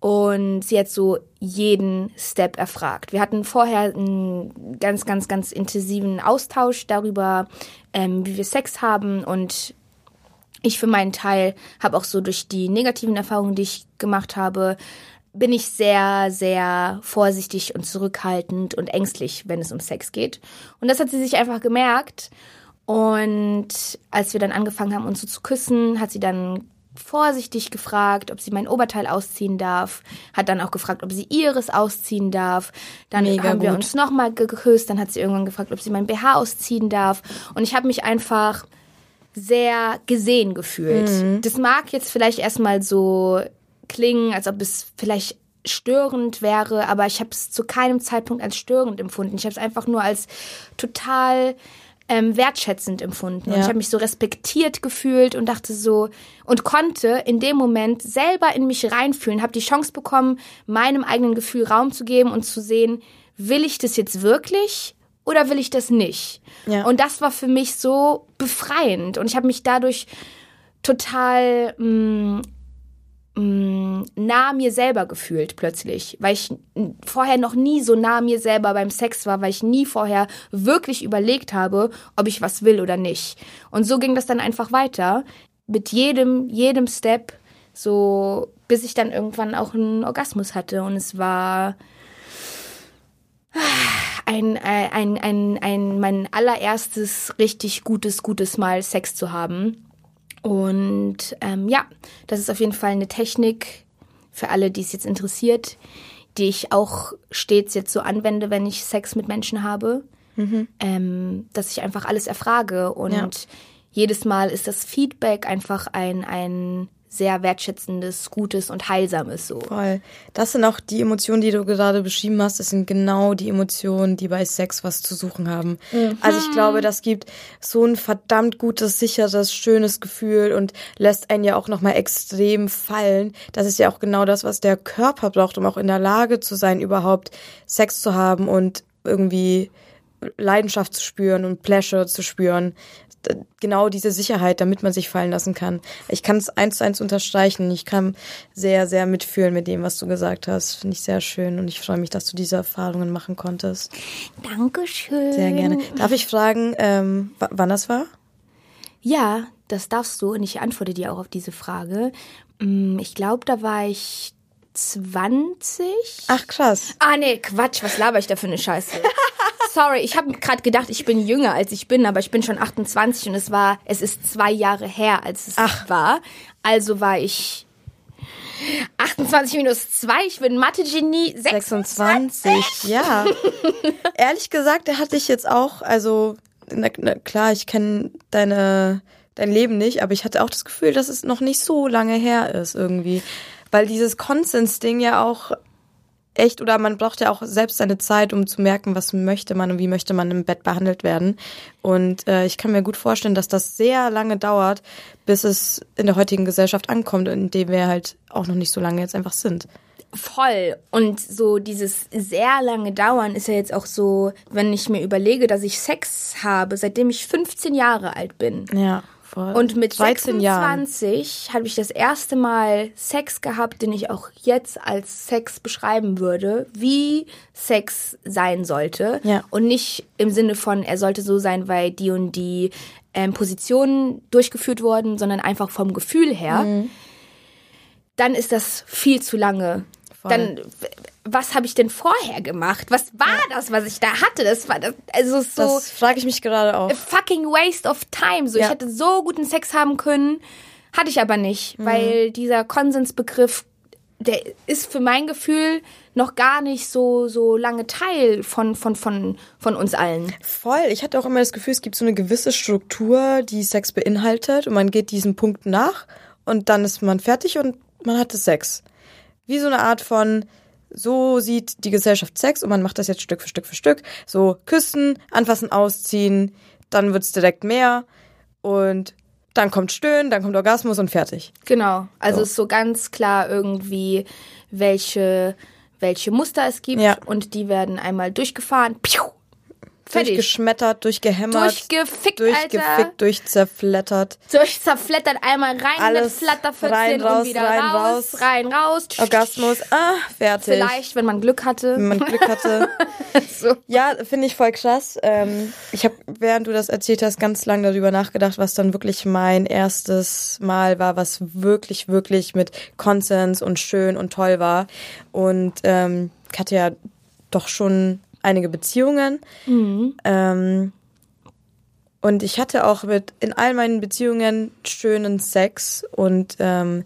und sie hat so jeden Step erfragt. Wir hatten vorher einen ganz, ganz, ganz intensiven Austausch darüber, ähm, wie wir Sex haben und ich für meinen Teil habe auch so durch die negativen Erfahrungen, die ich gemacht habe, bin ich sehr, sehr vorsichtig und zurückhaltend und ängstlich, wenn es um Sex geht. Und das hat sie sich einfach gemerkt. Und als wir dann angefangen haben, uns so zu küssen, hat sie dann vorsichtig gefragt, ob sie mein Oberteil ausziehen darf, hat dann auch gefragt, ob sie ihres ausziehen darf. Dann Mega haben wir gut. uns nochmal geküsst, dann hat sie irgendwann gefragt, ob sie mein BH ausziehen darf. Und ich habe mich einfach sehr gesehen gefühlt. Mhm. Das mag jetzt vielleicht erstmal so klingen, als ob es vielleicht störend wäre, aber ich habe es zu keinem Zeitpunkt als störend empfunden. Ich habe es einfach nur als total ähm, wertschätzend empfunden. Und Ja. ich habe mich so respektiert gefühlt und dachte so und konnte in dem Moment selber in mich reinfühlen, habe die Chance bekommen, meinem eigenen Gefühl Raum zu geben und zu sehen, will ich das jetzt wirklich oder will ich das nicht? Ja. Und das war für mich so befreiend und ich habe mich dadurch total mh, mh, nah mir selber gefühlt plötzlich, weil ich vorher noch nie so nah mir selber beim Sex war, weil ich nie vorher wirklich überlegt habe, ob ich was will oder nicht. Und so ging das dann einfach weiter mit jedem jedem Step so bis ich dann irgendwann auch einen Orgasmus hatte und es war ein, ein, ein, ein, ein mein allererstes richtig gutes, gutes Mal Sex zu haben. Und ähm, ja, das ist auf jeden Fall eine Technik für alle, die es jetzt interessiert, die ich auch stets jetzt so anwende, wenn ich Sex mit Menschen habe, ähm, dass ich einfach alles erfrage. Und Ja. jedes Mal ist das Feedback einfach ein, ein sehr wertschätzendes, gutes und heilsames so. Voll. Das sind auch die Emotionen, die du gerade beschrieben hast. Das sind genau die Emotionen, die bei Sex was zu suchen haben. Also ich glaube, das gibt so ein verdammt gutes, sicheres, schönes Gefühl und lässt einen ja auch nochmal extrem fallen. Das ist ja auch genau das, was der Körper braucht, um auch in der Lage zu sein, überhaupt Sex zu haben und irgendwie Leidenschaft zu spüren und Pleasure zu spüren. Genau diese Sicherheit, damit man sich fallen lassen kann. Ich kann es eins zu eins unterstreichen. Ich kann sehr, sehr mitfühlen mit dem, was du gesagt hast. Finde ich sehr schön und ich freue mich, dass du diese Erfahrungen machen konntest. Dankeschön. Sehr gerne. Darf ich fragen, ähm, wann das war? Ja, das darfst du und ich antworte dir auch auf diese Frage. Mm, Ich glaube, da war ich 20. Ach krass. Ah nee, Quatsch, was laber ich da für eine Scheiße? Sorry, ich habe gerade gedacht, ich bin jünger als ich bin, aber ich bin schon 28 und es war, es ist zwei Jahre her, als es Ach. war. Also war ich 28 minus 2, ich bin Mathe-Genie. 26. 26, ja. Ehrlich gesagt, da hatte ich jetzt auch, also, na, na, klar, ich kenne deine, dein Leben nicht, aber ich hatte auch das Gefühl, dass es noch nicht so lange her ist irgendwie. Weil dieses Konsens-Ding ja auch echt, oder man braucht ja auch selbst seine Zeit, um zu merken, was möchte man und wie möchte man im Bett behandelt werden. Und äh, ich kann mir gut vorstellen, dass das sehr lange dauert, bis es in der heutigen Gesellschaft ankommt, in dem wir halt auch noch nicht so lange jetzt einfach sind. Voll. Und so dieses sehr lange Dauern ist ja jetzt auch so, wenn ich mir überlege, dass ich Sex habe, seitdem ich 15 Jahre alt bin. Ja. Voll. Und mit 13 Jahren. 26 habe ich das erste Mal Sex gehabt, den ich auch jetzt als Sex beschreiben würde, wie Sex sein sollte. Ja. Und nicht im Sinne von, er sollte so sein, weil die und die ähm, Positionen durchgeführt wurden, sondern einfach vom Gefühl her. Mhm. Dann ist das viel zu lange. Voll. Dann, was habe ich denn vorher gemacht? Was war das, was ich da hatte? Das war das, also so Das frage ich mich gerade auch. a fucking waste of time. So, Ja. ich hätte so guten Sex haben können, hatte ich aber nicht, weil dieser Konsensbegriff, der ist für mein Gefühl noch gar nicht so so lange Teil von von von von uns allen. Voll. Ich hatte auch immer das Gefühl, es gibt so eine gewisse Struktur, die Sex beinhaltet und man geht diesen Punkten nach und dann ist man fertig und man hatte Sex. Wie so eine Art von, so sieht die Gesellschaft Sex und man macht das jetzt Stück für Stück für Stück. So küssen, anfassen, ausziehen, dann wird's direkt mehr und dann kommt Stöhnen, dann kommt Orgasmus und fertig. Genau. Also So. ist so ganz klar irgendwie welche welche Muster es gibt Ja. und die werden einmal durchgefahren. Piu, fertig. Durchgeschmettert, durchgehämmert, Durchgefickt, Alter. durchgefickt, durchzerflettert. durch zerflettert einmal rein Alles mit Flatterfüchschen rein, raus, und wieder rein, raus, rein, raus. Orgasmus, ah, fertig. Vielleicht, wenn man Glück hatte. wenn man Glück hatte. So. Ja, finde ich voll krass. Ähm, ich habe, während du das erzählt hast, ganz lange darüber nachgedacht, was dann wirklich mein erstes Mal war, was wirklich, wirklich mit Konsens und schön und toll war. Und ähm, ich hatte ja doch schon einige Beziehungen. Ähm, und ich hatte auch mit in all meinen Beziehungen schönen Sex und ähm,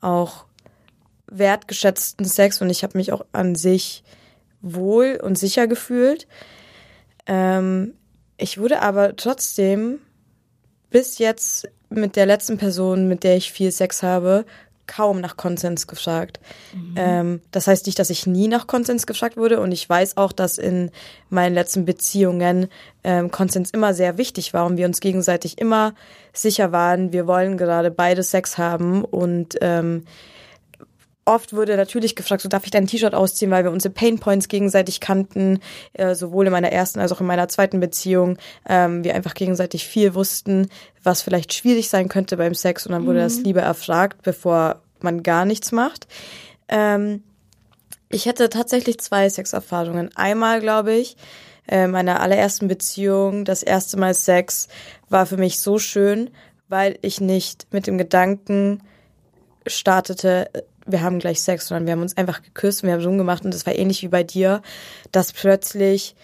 auch wertgeschätzten Sex und ich habe mich auch an sich wohl und sicher gefühlt. Ähm, ich wurde aber trotzdem bis jetzt mit der letzten Person, mit der ich viel Sex habe, kaum nach Konsens gefragt. Ähm, das heißt nicht, dass ich nie nach Konsens gefragt wurde und ich weiß auch, dass in meinen letzten Beziehungen ähm, Konsens immer sehr wichtig war und wir uns gegenseitig immer sicher waren, wir wollen gerade beide Sex haben und ähm, oft wurde natürlich gefragt, so darf ich dein T-Shirt ausziehen, weil wir unsere Painpoints gegenseitig kannten, äh, sowohl in meiner ersten als auch in meiner zweiten Beziehung. Ähm, wir einfach gegenseitig viel wussten, was vielleicht schwierig sein könnte beim Sex und dann wurde das lieber erfragt, bevor man gar nichts macht. Ähm, ich hatte tatsächlich zwei Sexerfahrungen. Einmal, glaube ich, äh, meiner allerersten Beziehung, das erste Mal Sex war für mich so schön, weil ich nicht mit dem Gedanken startete, wir haben gleich Sex, sondern wir haben uns einfach geküsst, und wir haben so gemacht und es war ähnlich wie bei dir, dass plötzlich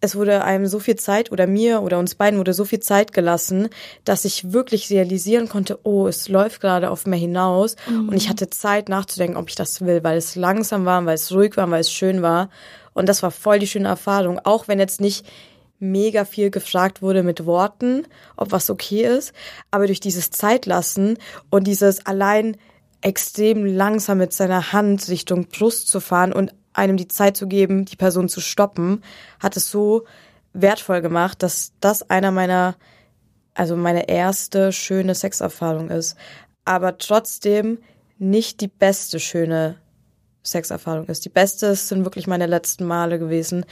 es wurde einem so viel Zeit oder mir oder uns beiden wurde so viel Zeit gelassen, dass ich wirklich realisieren konnte, oh, es läuft gerade auf mir hinaus und ich hatte Zeit nachzudenken, ob ich das will, weil es langsam war, weil es ruhig war, weil es schön war. Und das war voll die schöne Erfahrung, auch wenn jetzt nicht mega viel gefragt wurde mit Worten, ob was okay ist, aber durch dieses Zeitlassen und dieses allein extrem langsam mit seiner Hand Richtung Brust zu fahren und einem die Zeit zu geben, die Person zu stoppen, hat es so wertvoll gemacht, dass das einer meiner, also meine erste schöne Sexerfahrung ist. Aber trotzdem nicht die beste schöne Sexerfahrung ist. Die beste sind wirklich meine letzten Male gewesen,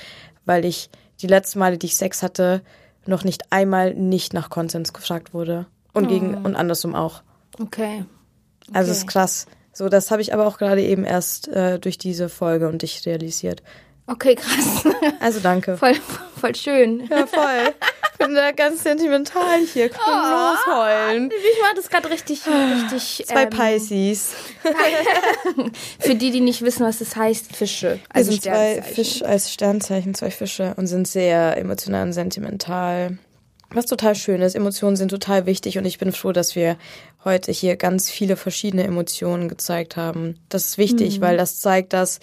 weil ich die letzten Male, die ich Sex hatte, noch nicht einmal nicht nach Konsens gefragt wurde. Und gegen, und andersrum auch. Okay. Also Okay. ist krass. So, das habe ich aber auch gerade eben erst äh, durch diese Folge und dich realisiert. Okay, krass. Also danke. voll, voll schön. Ja, voll. Ich bin da ganz sentimental hier. Kann oh. losheulen. Ich mache das gerade richtig, richtig. Zwei ähm, Pisces. Für die, die nicht wissen, was das heißt, Fische. Wir Also sind zwei Sternzeichen. Fisch als Sternzeichen, zwei Fische und sind sehr emotional und sentimental. Was total schön ist, Emotionen sind total wichtig und ich bin froh, dass wir heute hier ganz viele verschiedene Emotionen gezeigt haben. Das ist wichtig, mhm. weil das zeigt, dass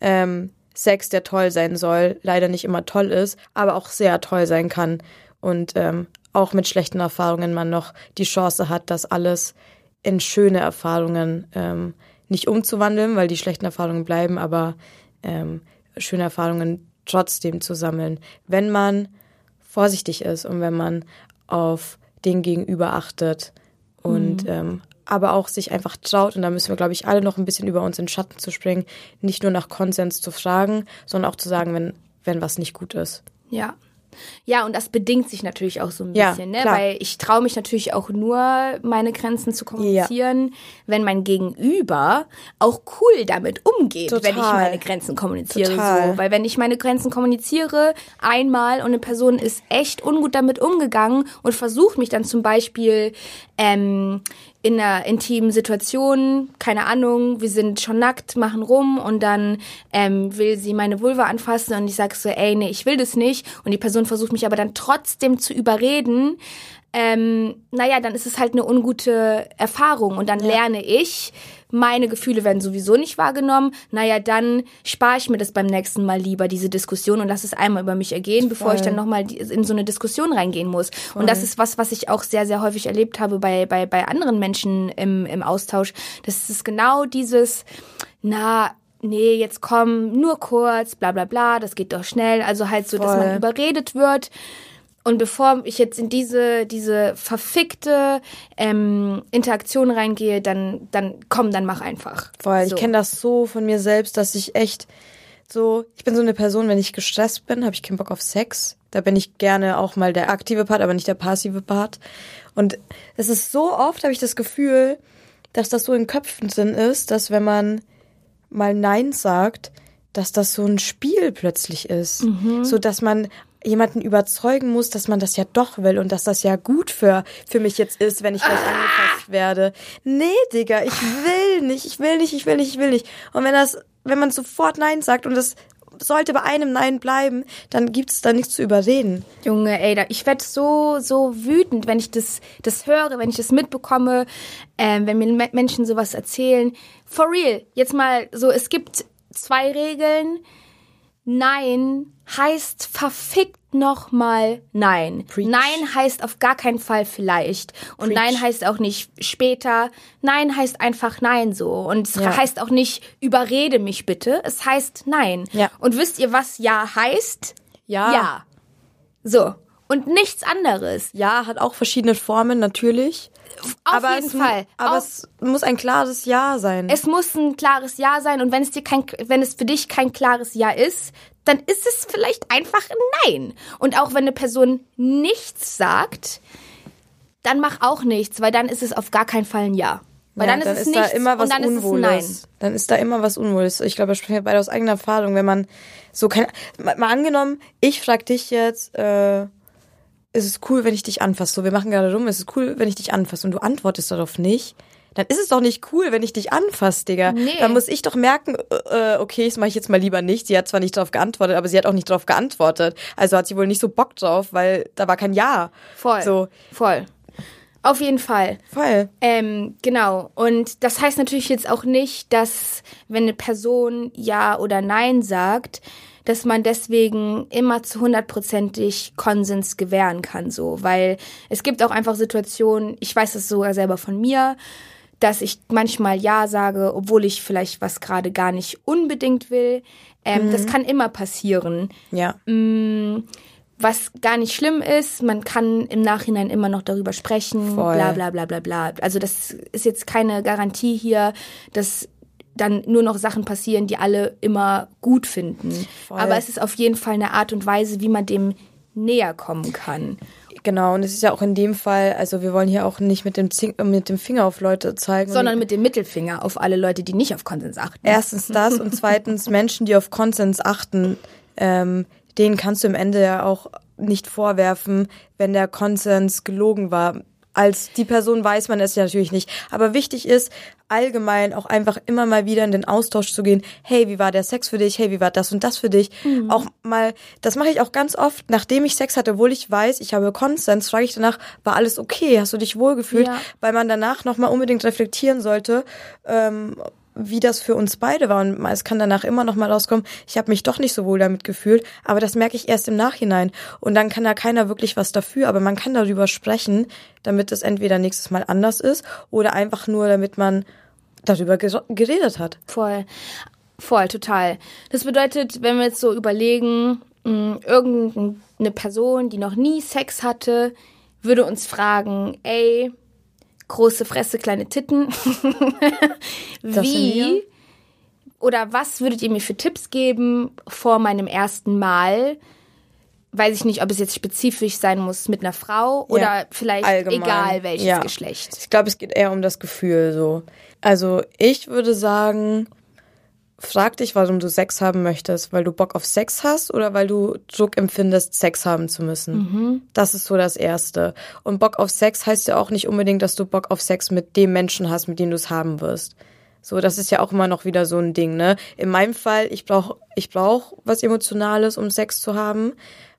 ähm, Sex, der toll sein soll, leider nicht immer toll ist, aber auch sehr toll sein kann. Und ähm, auch mit schlechten Erfahrungen man noch die Chance hat, das alles in schöne Erfahrungen ähm, nicht umzuwandeln, weil die schlechten Erfahrungen bleiben, aber ähm, schöne Erfahrungen trotzdem zu sammeln, wenn man vorsichtig ist und wenn man auf den Gegenüber achtet und mhm. ähm, aber auch sich einfach traut, und da müssen wir, glaube ich, alle noch ein bisschen über uns in Schatten zu springen, nicht nur nach Konsens zu fragen, sondern auch zu sagen, wenn, wenn was nicht gut ist. Ja, ja, und das bedingt sich natürlich auch so ein bisschen, ja, ne? Weil ich traue mich natürlich auch nur, meine Grenzen zu kommunizieren, ja. wenn mein Gegenüber auch cool damit umgeht, Total. wenn ich meine Grenzen kommuniziere. Total. So. Weil wenn ich meine Grenzen kommuniziere einmal und eine Person ist echt ungut damit umgegangen und versucht mich dann zum Beispiel ähm, in einer intimen Situation, keine Ahnung, wir sind schon nackt, machen rum und dann ähm, will sie meine Vulva anfassen und ich sage so, ey, nee, ich will das nicht. Und die Person versucht mich aber dann trotzdem zu überreden. Ähm, naja, dann ist es halt eine ungute Erfahrung und dann ja. lerne ich, meine Gefühle werden sowieso nicht wahrgenommen, naja, dann spare ich mir das beim nächsten Mal lieber, diese Diskussion, und lass es einmal über mich ergehen, Voll. bevor ich dann nochmal in so eine Diskussion reingehen muss. Voll. Und das ist was, was ich auch sehr, sehr häufig erlebt habe bei, bei, bei anderen Menschen im, im Austausch. Das ist genau dieses, na, nee, jetzt komm, nur kurz, bla bla bla, das geht doch schnell. Also halt so, Voll. dass man überredet wird. Und bevor ich jetzt in diese, diese verfickte ähm, Interaktion reingehe, dann, dann komm, dann mach einfach. Voll, so. ich kenne das so von mir selbst, dass ich echt so, ich bin so eine Person, wenn ich gestresst bin, habe ich keinen Bock auf Sex. Da bin ich gerne auch mal der aktive Part, aber nicht der passive Part. Und es ist so oft, habe ich das Gefühl, dass das so in Köpfen drin ist, dass wenn man mal Nein sagt, dass das so ein Spiel plötzlich ist. Mhm. So dass man jemanden überzeugen muss, dass man das ja doch will und dass das ja gut für, für mich jetzt ist, wenn ich gleich ah. angefasst werde. Nee, Digga, ich will nicht, ich will nicht, ich will nicht, ich will nicht. Und wenn das, wenn man sofort Nein sagt und das sollte bei einem Nein bleiben, dann gibt's da nichts zu überreden. Junge, ey, ich werd so, so wütend, wenn ich das, das höre, wenn ich das mitbekomme, ähm, wenn mir Menschen sowas erzählen. For real, jetzt mal so, es gibt zwei Regeln. Nein heißt verfickt nochmal Nein. Preach. Nein heißt auf gar keinen Fall vielleicht. Und Preach. Nein heißt auch nicht später. Nein heißt einfach Nein so. Und es ja. heißt auch nicht überrede mich bitte. Es heißt Nein. Ja. Und wisst ihr, was Ja heißt? Ja. Ja. So. Und nichts anderes. Ja hat auch verschiedene Formen, natürlich. Auf aber jeden es, Fall. Aber Auf, es muss ein klares Ja sein. Es muss ein klares Ja sein. Und wenn es dir kein, wenn es für dich kein klares Ja ist, dann ist es vielleicht einfach Nein. Und auch wenn eine Person nichts sagt, dann mach auch nichts, weil dann ist es auf gar keinen Fall ein Ja. Weil ja, dann, dann, ist es ist nichts da immer was dann Unwohles. Dann ist da immer was Unwohles. Ich glaube, ich spreche beide aus eigener Erfahrung, wenn man so kein, mal, mal angenommen, ich frag dich jetzt, äh, ist es cool, wenn ich dich anfasse? So, wir machen gerade rum, ist es cool, wenn ich dich anfasse? Und du antwortest darauf nicht dann ist es doch nicht cool, wenn ich dich anfasse, Digga. Nee. Dann muss ich doch merken, äh, okay, das mache ich jetzt mal lieber nicht. Sie hat zwar nicht darauf geantwortet, aber sie hat auch nicht darauf geantwortet. Also hat sie wohl nicht so Bock drauf, weil da war kein Ja. Voll. So. Voll. Auf jeden Fall. Voll. Ähm, genau. Und das heißt natürlich jetzt auch nicht, dass wenn eine Person Ja oder Nein sagt, dass man deswegen immer zu hundertprozentig Konsens gewähren kann, so. Weil es gibt auch einfach Situationen, ich weiß das sogar selber von mir, dass ich manchmal Ja sage, obwohl ich vielleicht was gerade gar nicht unbedingt will. Ähm, mhm. Das kann immer passieren. Ja. Mm, was gar nicht schlimm ist, man kann im Nachhinein immer noch darüber sprechen, Voll. bla bla bla bla bla. Also das ist jetzt keine Garantie hier, dass dann nur noch Sachen passieren, die alle immer gut finden. Voll. Aber es ist auf jeden Fall eine Art und Weise, wie man dem näher kommen kann. Genau, und es ist ja auch in dem Fall, also wir wollen hier auch nicht mit dem, Zing, mit dem Finger auf Leute zeigen. Sondern mit dem Mittelfinger auf alle Leute, die nicht auf Konsens achten. Erstens das und zweitens Menschen, die auf Konsens achten, ähm, denen kannst du im Ende ja auch nicht vorwerfen, wenn der Konsens gelogen war. Als die Person weiß man es ja natürlich nicht. Aber wichtig ist, allgemein auch einfach immer mal wieder in den Austausch zu gehen. Hey, wie war der Sex für dich? Hey, wie war das und das für dich? Mhm. Auch mal, das mache ich auch ganz oft, nachdem ich Sex hatte, obwohl ich weiß, ich habe Konsens, frage ich danach, war alles okay? Hast du dich wohlgefühlt? Ja. Weil man danach nochmal unbedingt reflektieren sollte, ähm, wie das für uns beide war. Und es kann danach immer noch mal rauskommen, ich habe mich doch nicht so wohl damit gefühlt, aber das merke ich erst im Nachhinein. Und dann kann da keiner wirklich was dafür, aber man kann darüber sprechen, damit es entweder nächstes Mal anders ist oder einfach nur, damit man darüber geredet hat. Voll. Voll, total. Das bedeutet, wenn wir jetzt so überlegen, hm, irgendeine Person, die noch nie Sex hatte, würde uns fragen, ey, große Fresse, kleine Titten. Wie oder was würdet ihr mir für Tipps geben vor meinem ersten Mal? Weiß ich nicht, ob es jetzt spezifisch sein muss mit einer Frau oder ja, vielleicht allgemein. egal welches ja. Geschlecht. Ich glaube, es geht eher um das Gefühl so. Also ich würde sagen, frag dich, warum du Sex haben möchtest. Weil du Bock auf Sex hast oder weil du Druck empfindest, Sex haben zu müssen. Mhm. Das ist so das Erste. Und Bock auf Sex heißt ja auch nicht unbedingt, dass du Bock auf Sex mit dem Menschen hast, mit dem du es haben wirst. So, das ist ja auch immer noch wieder so ein Ding, ne? In meinem Fall, ich brauche ich brauch was Emotionales, um Sex zu haben.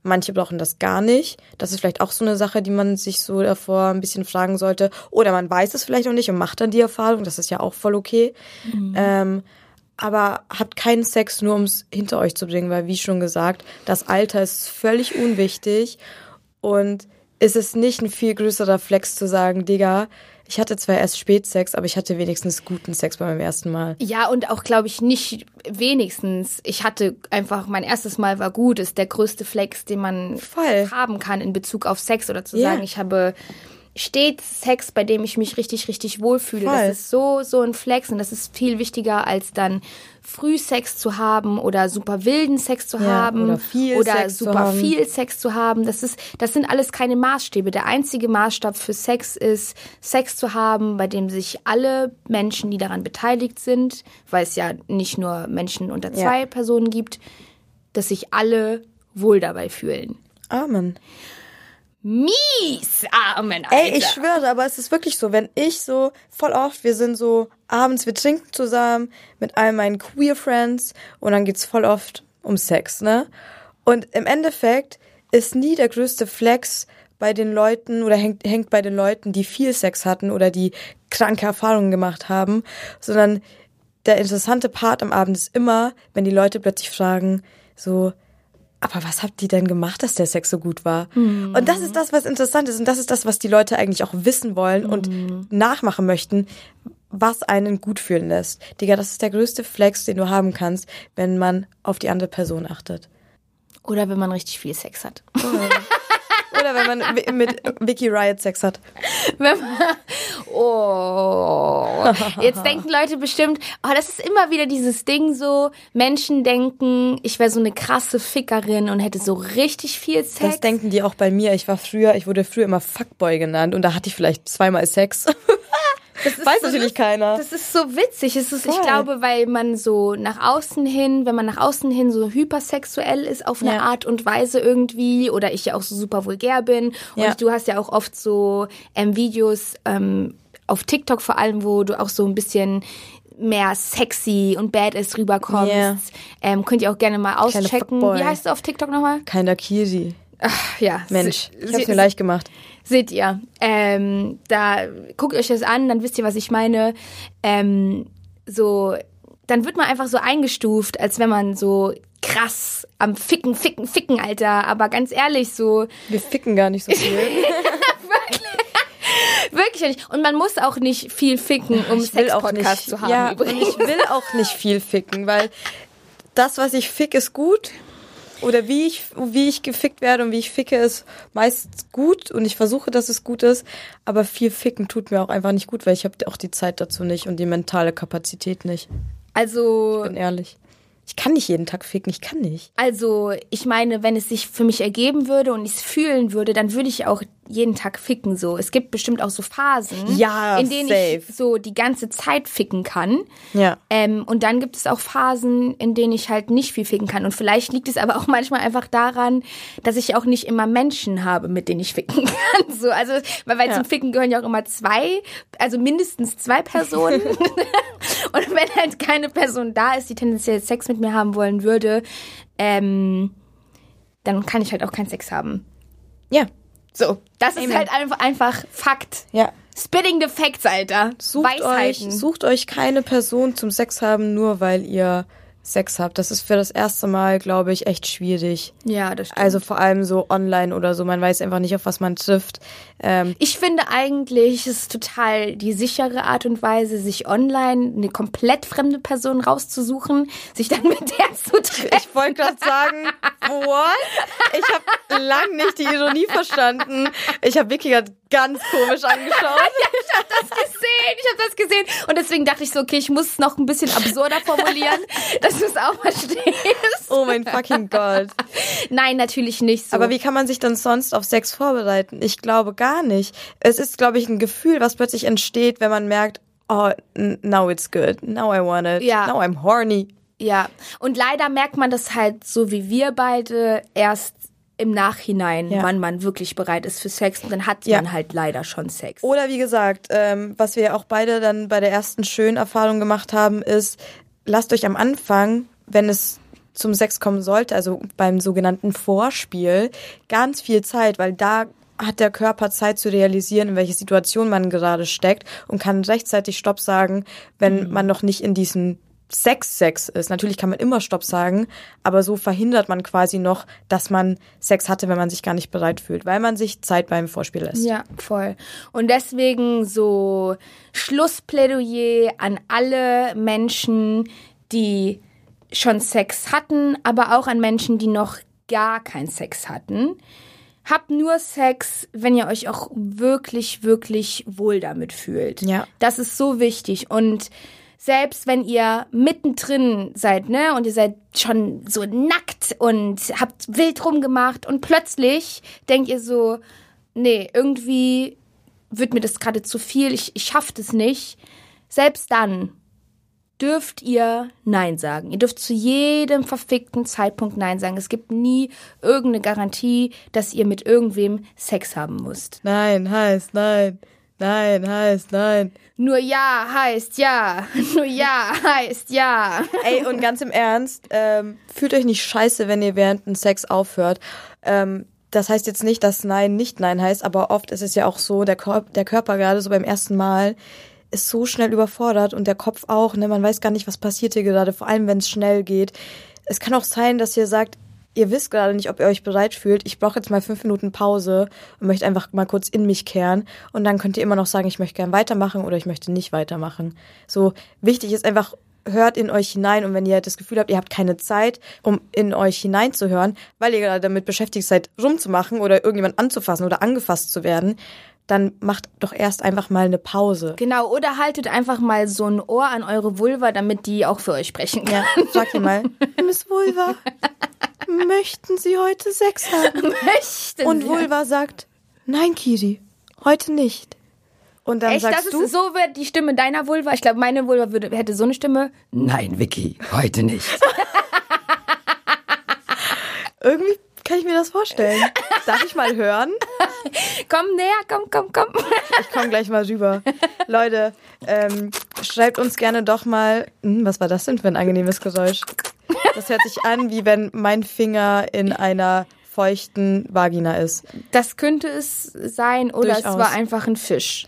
Manche brauchen das gar nicht. Das ist vielleicht auch so eine Sache, die man sich so davor ein bisschen fragen sollte. Oder man weiß es vielleicht auch nicht und macht dann die Erfahrung. Das ist ja auch voll okay. Mhm. Ähm, aber habt keinen Sex nur, um es hinter euch zu bringen, weil wie schon gesagt, das Alter ist völlig unwichtig und ist es nicht ein viel größerer Flex zu sagen, Digga, ich hatte zwar erst Spätsex, aber ich hatte wenigstens guten Sex bei meinem ersten Mal. Ja, und auch, glaube ich, nicht wenigstens. Ich hatte einfach, mein erstes Mal war gut, ist der größte Flex, den man Voll. haben kann in Bezug auf Sex oder zu ja. sagen, ich habe stets Sex, bei dem ich mich richtig, richtig wohlfühle. Voll. Das ist so, so ein Flex und das ist viel wichtiger, als dann früh Sex zu haben oder super wilden Sex zu ja, haben oder, viel oder Sex super viel Sex zu haben. Das ist, das sind alles keine Maßstäbe. Der einzige Maßstab für Sex ist, Sex zu haben, bei dem sich alle Menschen, die daran beteiligt sind, weil es ja nicht nur Menschen unter zwei ja. Personen gibt, dass sich alle wohl dabei fühlen. Amen mies armen, Alter. Ey, ich schwöre, aber es ist wirklich so, wenn ich so, voll oft, wir sind so abends, wir trinken zusammen mit all meinen Queer Friends und dann geht's voll oft um Sex, ne? Und im Endeffekt ist nie der größte Flex bei den Leuten oder hängt, hängt bei den Leuten, die viel Sex hatten oder die kranke Erfahrungen gemacht haben, sondern der interessante Part am Abend ist immer, wenn die Leute plötzlich fragen, so, aber was habt ihr denn gemacht, dass der Sex so gut war? Mhm. Und das ist das, was interessant ist. Und das ist das, was die Leute eigentlich auch wissen wollen mhm. und nachmachen möchten, was einen gut fühlen lässt. Digga, das ist der größte Flex, den du haben kannst, wenn man auf die andere Person achtet. Oder wenn man richtig viel Sex hat. Oh. Oder wenn man mit Vicky Riot Sex hat. Wenn man, oh. Jetzt denken Leute bestimmt, oh, das ist immer wieder dieses Ding so, Menschen denken, ich wäre so eine krasse Fickerin und hätte so richtig viel Sex. Das denken die auch bei mir. Ich war früher, ich wurde früher immer Fuckboy genannt und da hatte ich vielleicht zweimal Sex. Das Weiß so natürlich keiner. Das ist so witzig. Es ist, ich glaube, weil man so nach außen hin, wenn man nach außen hin so hypersexuell ist auf eine ja. Art und Weise irgendwie, oder ich ja auch so super vulgär bin. Und ja. du hast ja auch oft so ähm, Videos ähm, auf TikTok vor allem, wo du auch so ein bisschen mehr sexy und badass rüberkommst. Yeah. Ähm, könnt ihr auch gerne mal auschecken. Wie heißt du auf TikTok nochmal? Keiner Kiri. Ach, ja. Mensch, ich hab's mir leicht gemacht. Seht ihr. Ähm, da guckt euch das an, dann wisst ihr, was ich meine. Ähm, so, dann wird man einfach so eingestuft, als wenn man so krass am Ficken, Ficken, Ficken, Alter. Aber ganz ehrlich, so. Wir ficken gar nicht so viel. Wirklich. Wirklich nicht. Und man muss auch nicht viel ficken, um Sex-Podcast zu haben. Ja, übrigens. und ich will auch nicht viel ficken, weil das, was ich fick, ist gut oder wie ich, wie ich gefickt werde und wie ich ficke, ist meist gut und ich versuche, dass es gut ist, aber viel ficken tut mir auch einfach nicht gut, weil ich habe auch die Zeit dazu nicht und die mentale Kapazität nicht. Also. Ich bin ehrlich. Ich kann nicht jeden Tag ficken, ich kann nicht. Also, ich meine, wenn es sich für mich ergeben würde und ich es fühlen würde, dann würde ich auch jeden Tag ficken so. Es gibt bestimmt auch so Phasen, Ja, in denen safe. ich so die ganze Zeit ficken kann. Ja. Ähm, und dann gibt es auch Phasen, in denen ich halt nicht viel ficken kann. Und vielleicht liegt es aber auch manchmal einfach daran, dass ich auch nicht immer Menschen habe, mit denen ich ficken kann. So, also, weil, weil Ja. zum Ficken gehören ja auch immer zwei, also mindestens zwei Personen. und wenn halt keine Person da ist, die tendenziell Sex mit mir haben wollen würde, ähm, dann kann ich halt auch keinen Sex haben. Ja. So, das ist Amen. halt einfach, einfach Fakt. Ja. Spitting the Facts, Alter. Sucht Weisheiten. euch, sucht euch keine Person zum Sex haben, nur weil ihr Sex habt. Das ist für das erste Mal, glaube ich, echt schwierig. ja, das stimmt. Also vor allem so online oder so. Man weiß einfach nicht, auf was man trifft. Ähm, Ich finde eigentlich, es ist total die sichere Art und Weise, sich online eine komplett fremde Person rauszusuchen, sich dann mit der zu treffen. ich wollte gerade sagen, what? Ich habe lang nicht die Ironie verstanden. Ich habe Vicky gerade ganz komisch angeschaut. Ich habe das gesehen, ich habe das gesehen. Und deswegen dachte ich so, okay, ich muss es noch ein bisschen absurder formulieren, dass du es auch verstehst. Oh mein fucking Gott. Nein, natürlich nicht so. Aber wie kann man sich dann sonst auf Sex vorbereiten? Ich glaube gar nicht. Es ist, glaube ich, ein Gefühl, was plötzlich entsteht, wenn man merkt, oh, now it's good. Now I want it. Ja. Now I'm horny. Ja, und leider merkt man das halt so wie wir beide erst im Nachhinein, Ja. wann man wirklich bereit ist für Sex. Und dann hat Ja. man halt leider schon Sex. Oder wie gesagt, ähm, was wir auch beide dann bei der ersten schönen Erfahrung gemacht haben, ist, lasst euch am Anfang, wenn es zum Sex kommen sollte, also beim sogenannten Vorspiel, ganz viel Zeit, weil da hat der Körper Zeit zu realisieren, in welche Situation man gerade steckt und kann rechtzeitig Stopp sagen, wenn man noch nicht in diesem Sex-Sex ist. Natürlich kann man immer Stopp sagen, aber so verhindert man quasi noch, dass man Sex hatte, wenn man sich gar nicht bereit fühlt, weil man sich Zeit beim Vorspiel lässt. Ja, voll. Und deswegen so Schlussplädoyer an alle Menschen, die schon Sex hatten, aber auch an Menschen, die noch gar keinen Sex hatten. Habt nur Sex, wenn ihr euch auch wirklich, wirklich wohl damit fühlt. Ja. Das ist so wichtig. Und selbst wenn ihr mittendrin seid, ne, und ihr seid schon so nackt und habt wild rumgemacht und plötzlich denkt ihr so, nee, irgendwie wird mir das gerade zu viel, ich, ich schaff das nicht. Selbst dann dürft ihr Nein sagen. Ihr dürft zu jedem verfickten Zeitpunkt Nein sagen. Es gibt nie irgendeine Garantie, dass ihr mit irgendwem Sex haben müsst. Nein heißt nein. Nein heißt nein. Nur Ja heißt Ja. Nur Ja heißt Ja. Ey, und ganz im Ernst, ähm, fühlt euch nicht scheiße, wenn ihr während dem Sex aufhört. Ähm, das heißt jetzt nicht, dass Nein nicht Nein heißt, aber oft ist es ja auch so, der, Korp der Körper gerade so beim ersten Mal ist so schnell überfordert und der Kopf auch, ne? Man weiß gar nicht, was passiert hier gerade, vor allem wenn es schnell geht. Es kann auch sein, dass ihr sagt, ihr wisst gerade nicht, ob ihr euch bereit fühlt. Ich brauche jetzt mal fünf Minuten Pause und möchte einfach mal kurz in mich kehren. Und dann könnt ihr immer noch sagen, ich möchte gern weitermachen oder ich möchte nicht weitermachen. So wichtig ist einfach, hört in euch hinein und wenn ihr das Gefühl habt, ihr habt keine Zeit, um in euch hineinzuhören, weil ihr gerade damit beschäftigt seid, rumzumachen oder irgendjemand anzufassen oder angefasst zu werden, dann macht doch erst einfach mal eine Pause. Genau, oder haltet einfach mal so ein Ohr an eure Vulva, damit die auch für euch sprechen kann. Ja, sagt ihr mal, Miss Vulva, möchten Sie heute Sex haben? Möchten Und Sie- Vulva sagt, nein, Kiri, heute nicht. Und dann Echt, das sagst ist du, so wird die Stimme deiner Vulva. Ich glaube, meine Vulva würde, hätte so eine Stimme. Nein, Vicky, heute nicht. irgendwie kann ich mir das vorstellen. Darf ich mal hören? Komm näher, komm, komm, komm. Ich komme gleich mal rüber. Leute, ähm, schreibt uns gerne doch mal, hm, was war das denn für ein angenehmes Geräusch? Das hört sich an, wie wenn mein Finger in einer feuchten Vagina ist. Das könnte es sein, oder es Durchaus. war einfach ein Fisch.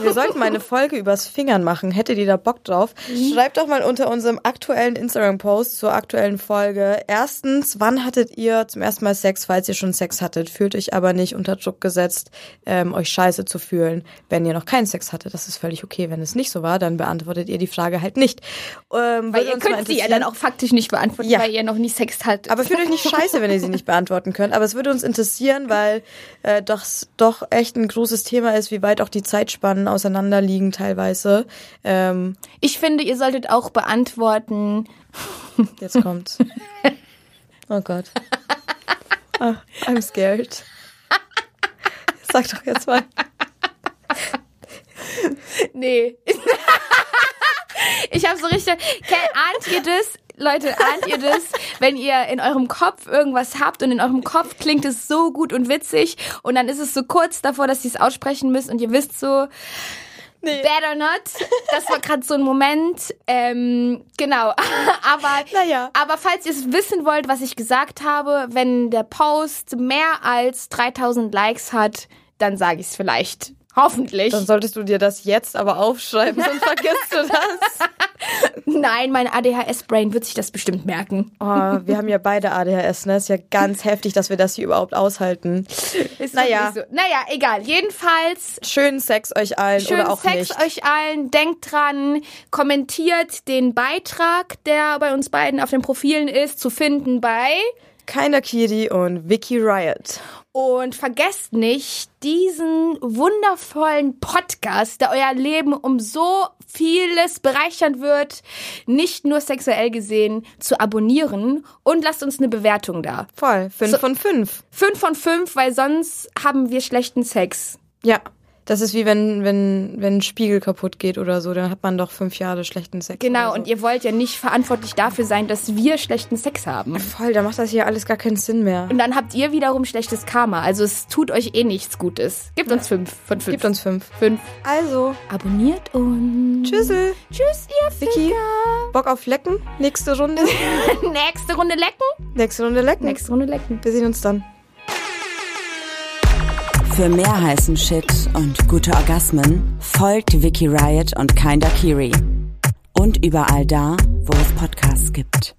Wir sollten mal eine Folge übers Fingern machen. Hättet ihr da Bock drauf? Schreibt doch mal unter unserem aktuellen Instagram-Post zur aktuellen Folge. Erstens, wann hattet ihr zum ersten Mal Sex, falls ihr schon Sex hattet? Fühlt euch aber nicht unter Druck gesetzt, ähm, euch scheiße zu fühlen, wenn ihr noch keinen Sex hattet. Das ist völlig okay. Wenn es nicht so war, dann beantwortet ihr die Frage halt nicht. Ähm, Weil ihr könnt sie ja dann auch faktisch nicht beantworten, Ja. weil ihr noch nie Sex hattet. Aber fühlt euch nicht scheiße, wenn ihr sie nicht beantworten könnt. Aber es würde uns interessieren, weil äh, das doch echt ein großes Thema ist, wie weit auch die Zeitspanne Abspann auseinanderliegen teilweise. Ähm, Ich finde, ihr solltet auch beantworten. jetzt kommt's. Oh Gott. Ah, I'm scared. Sag doch jetzt mal. Nee. ich habe so richtig. Ahnt ihr das? Leute, ahnt ihr das, wenn ihr in eurem Kopf irgendwas habt und in eurem Kopf klingt es so gut und witzig und dann ist es so kurz davor, dass ihr es aussprechen müsst und ihr wisst so, better not. Das war gerade so ein Moment. Ähm, genau. aber, Naja. aber falls ihr es wissen wollt, was ich gesagt habe, wenn der Post mehr als 3000 Likes hat, dann sage ich es vielleicht. Hoffentlich. Dann solltest du dir das jetzt aber aufschreiben, sonst vergisst du das. Nein, mein ADHS-Brain wird sich das bestimmt merken. Oh, wir haben ja beide ADHS, ne? Ist ja ganz heftig, dass wir das hier überhaupt aushalten. Ist Naja. So. Naja, egal. Jedenfalls, Schönen Sex euch allen schönen oder auch Sex nicht. euch allen. Denkt dran, kommentiert den Beitrag, der bei uns beiden auf den Profilen ist, zu finden bei. Keiner Kiri und Vicky Riot. Und vergesst nicht, diesen wundervollen Podcast, der euer Leben um so vieles bereichern wird, nicht nur sexuell gesehen, zu abonnieren und lasst uns eine Bewertung da. Voll. Fünf So- von fünf. Fünf von fünf, weil sonst haben wir schlechten Sex. Ja. Das ist wie wenn, wenn, wenn ein Spiegel kaputt geht oder so, dann hat man doch fünf Jahre schlechten Sex. Genau, so. und ihr wollt ja nicht verantwortlich dafür sein, dass wir schlechten Sex haben. Voll, da macht das hier alles gar keinen Sinn mehr. Und dann habt ihr wiederum schlechtes Karma. Also es tut euch eh nichts Gutes. Gebt uns fünf von fünf. Gebt uns fünf. fünf. Also, Abonniert uns. tschüssel. Tschüss, ihr Vicky, Ficker. Bock auf Lecken? Nächste Runde? Nächste Runde lecken. Nächste Runde Lecken. Nächste Runde lecken. Wir sehen uns dann. Für mehr heißen Shit und gute Orgasmen folgt Vicky Riot und Kinda Kiri. Und überall da, wo es Podcasts gibt.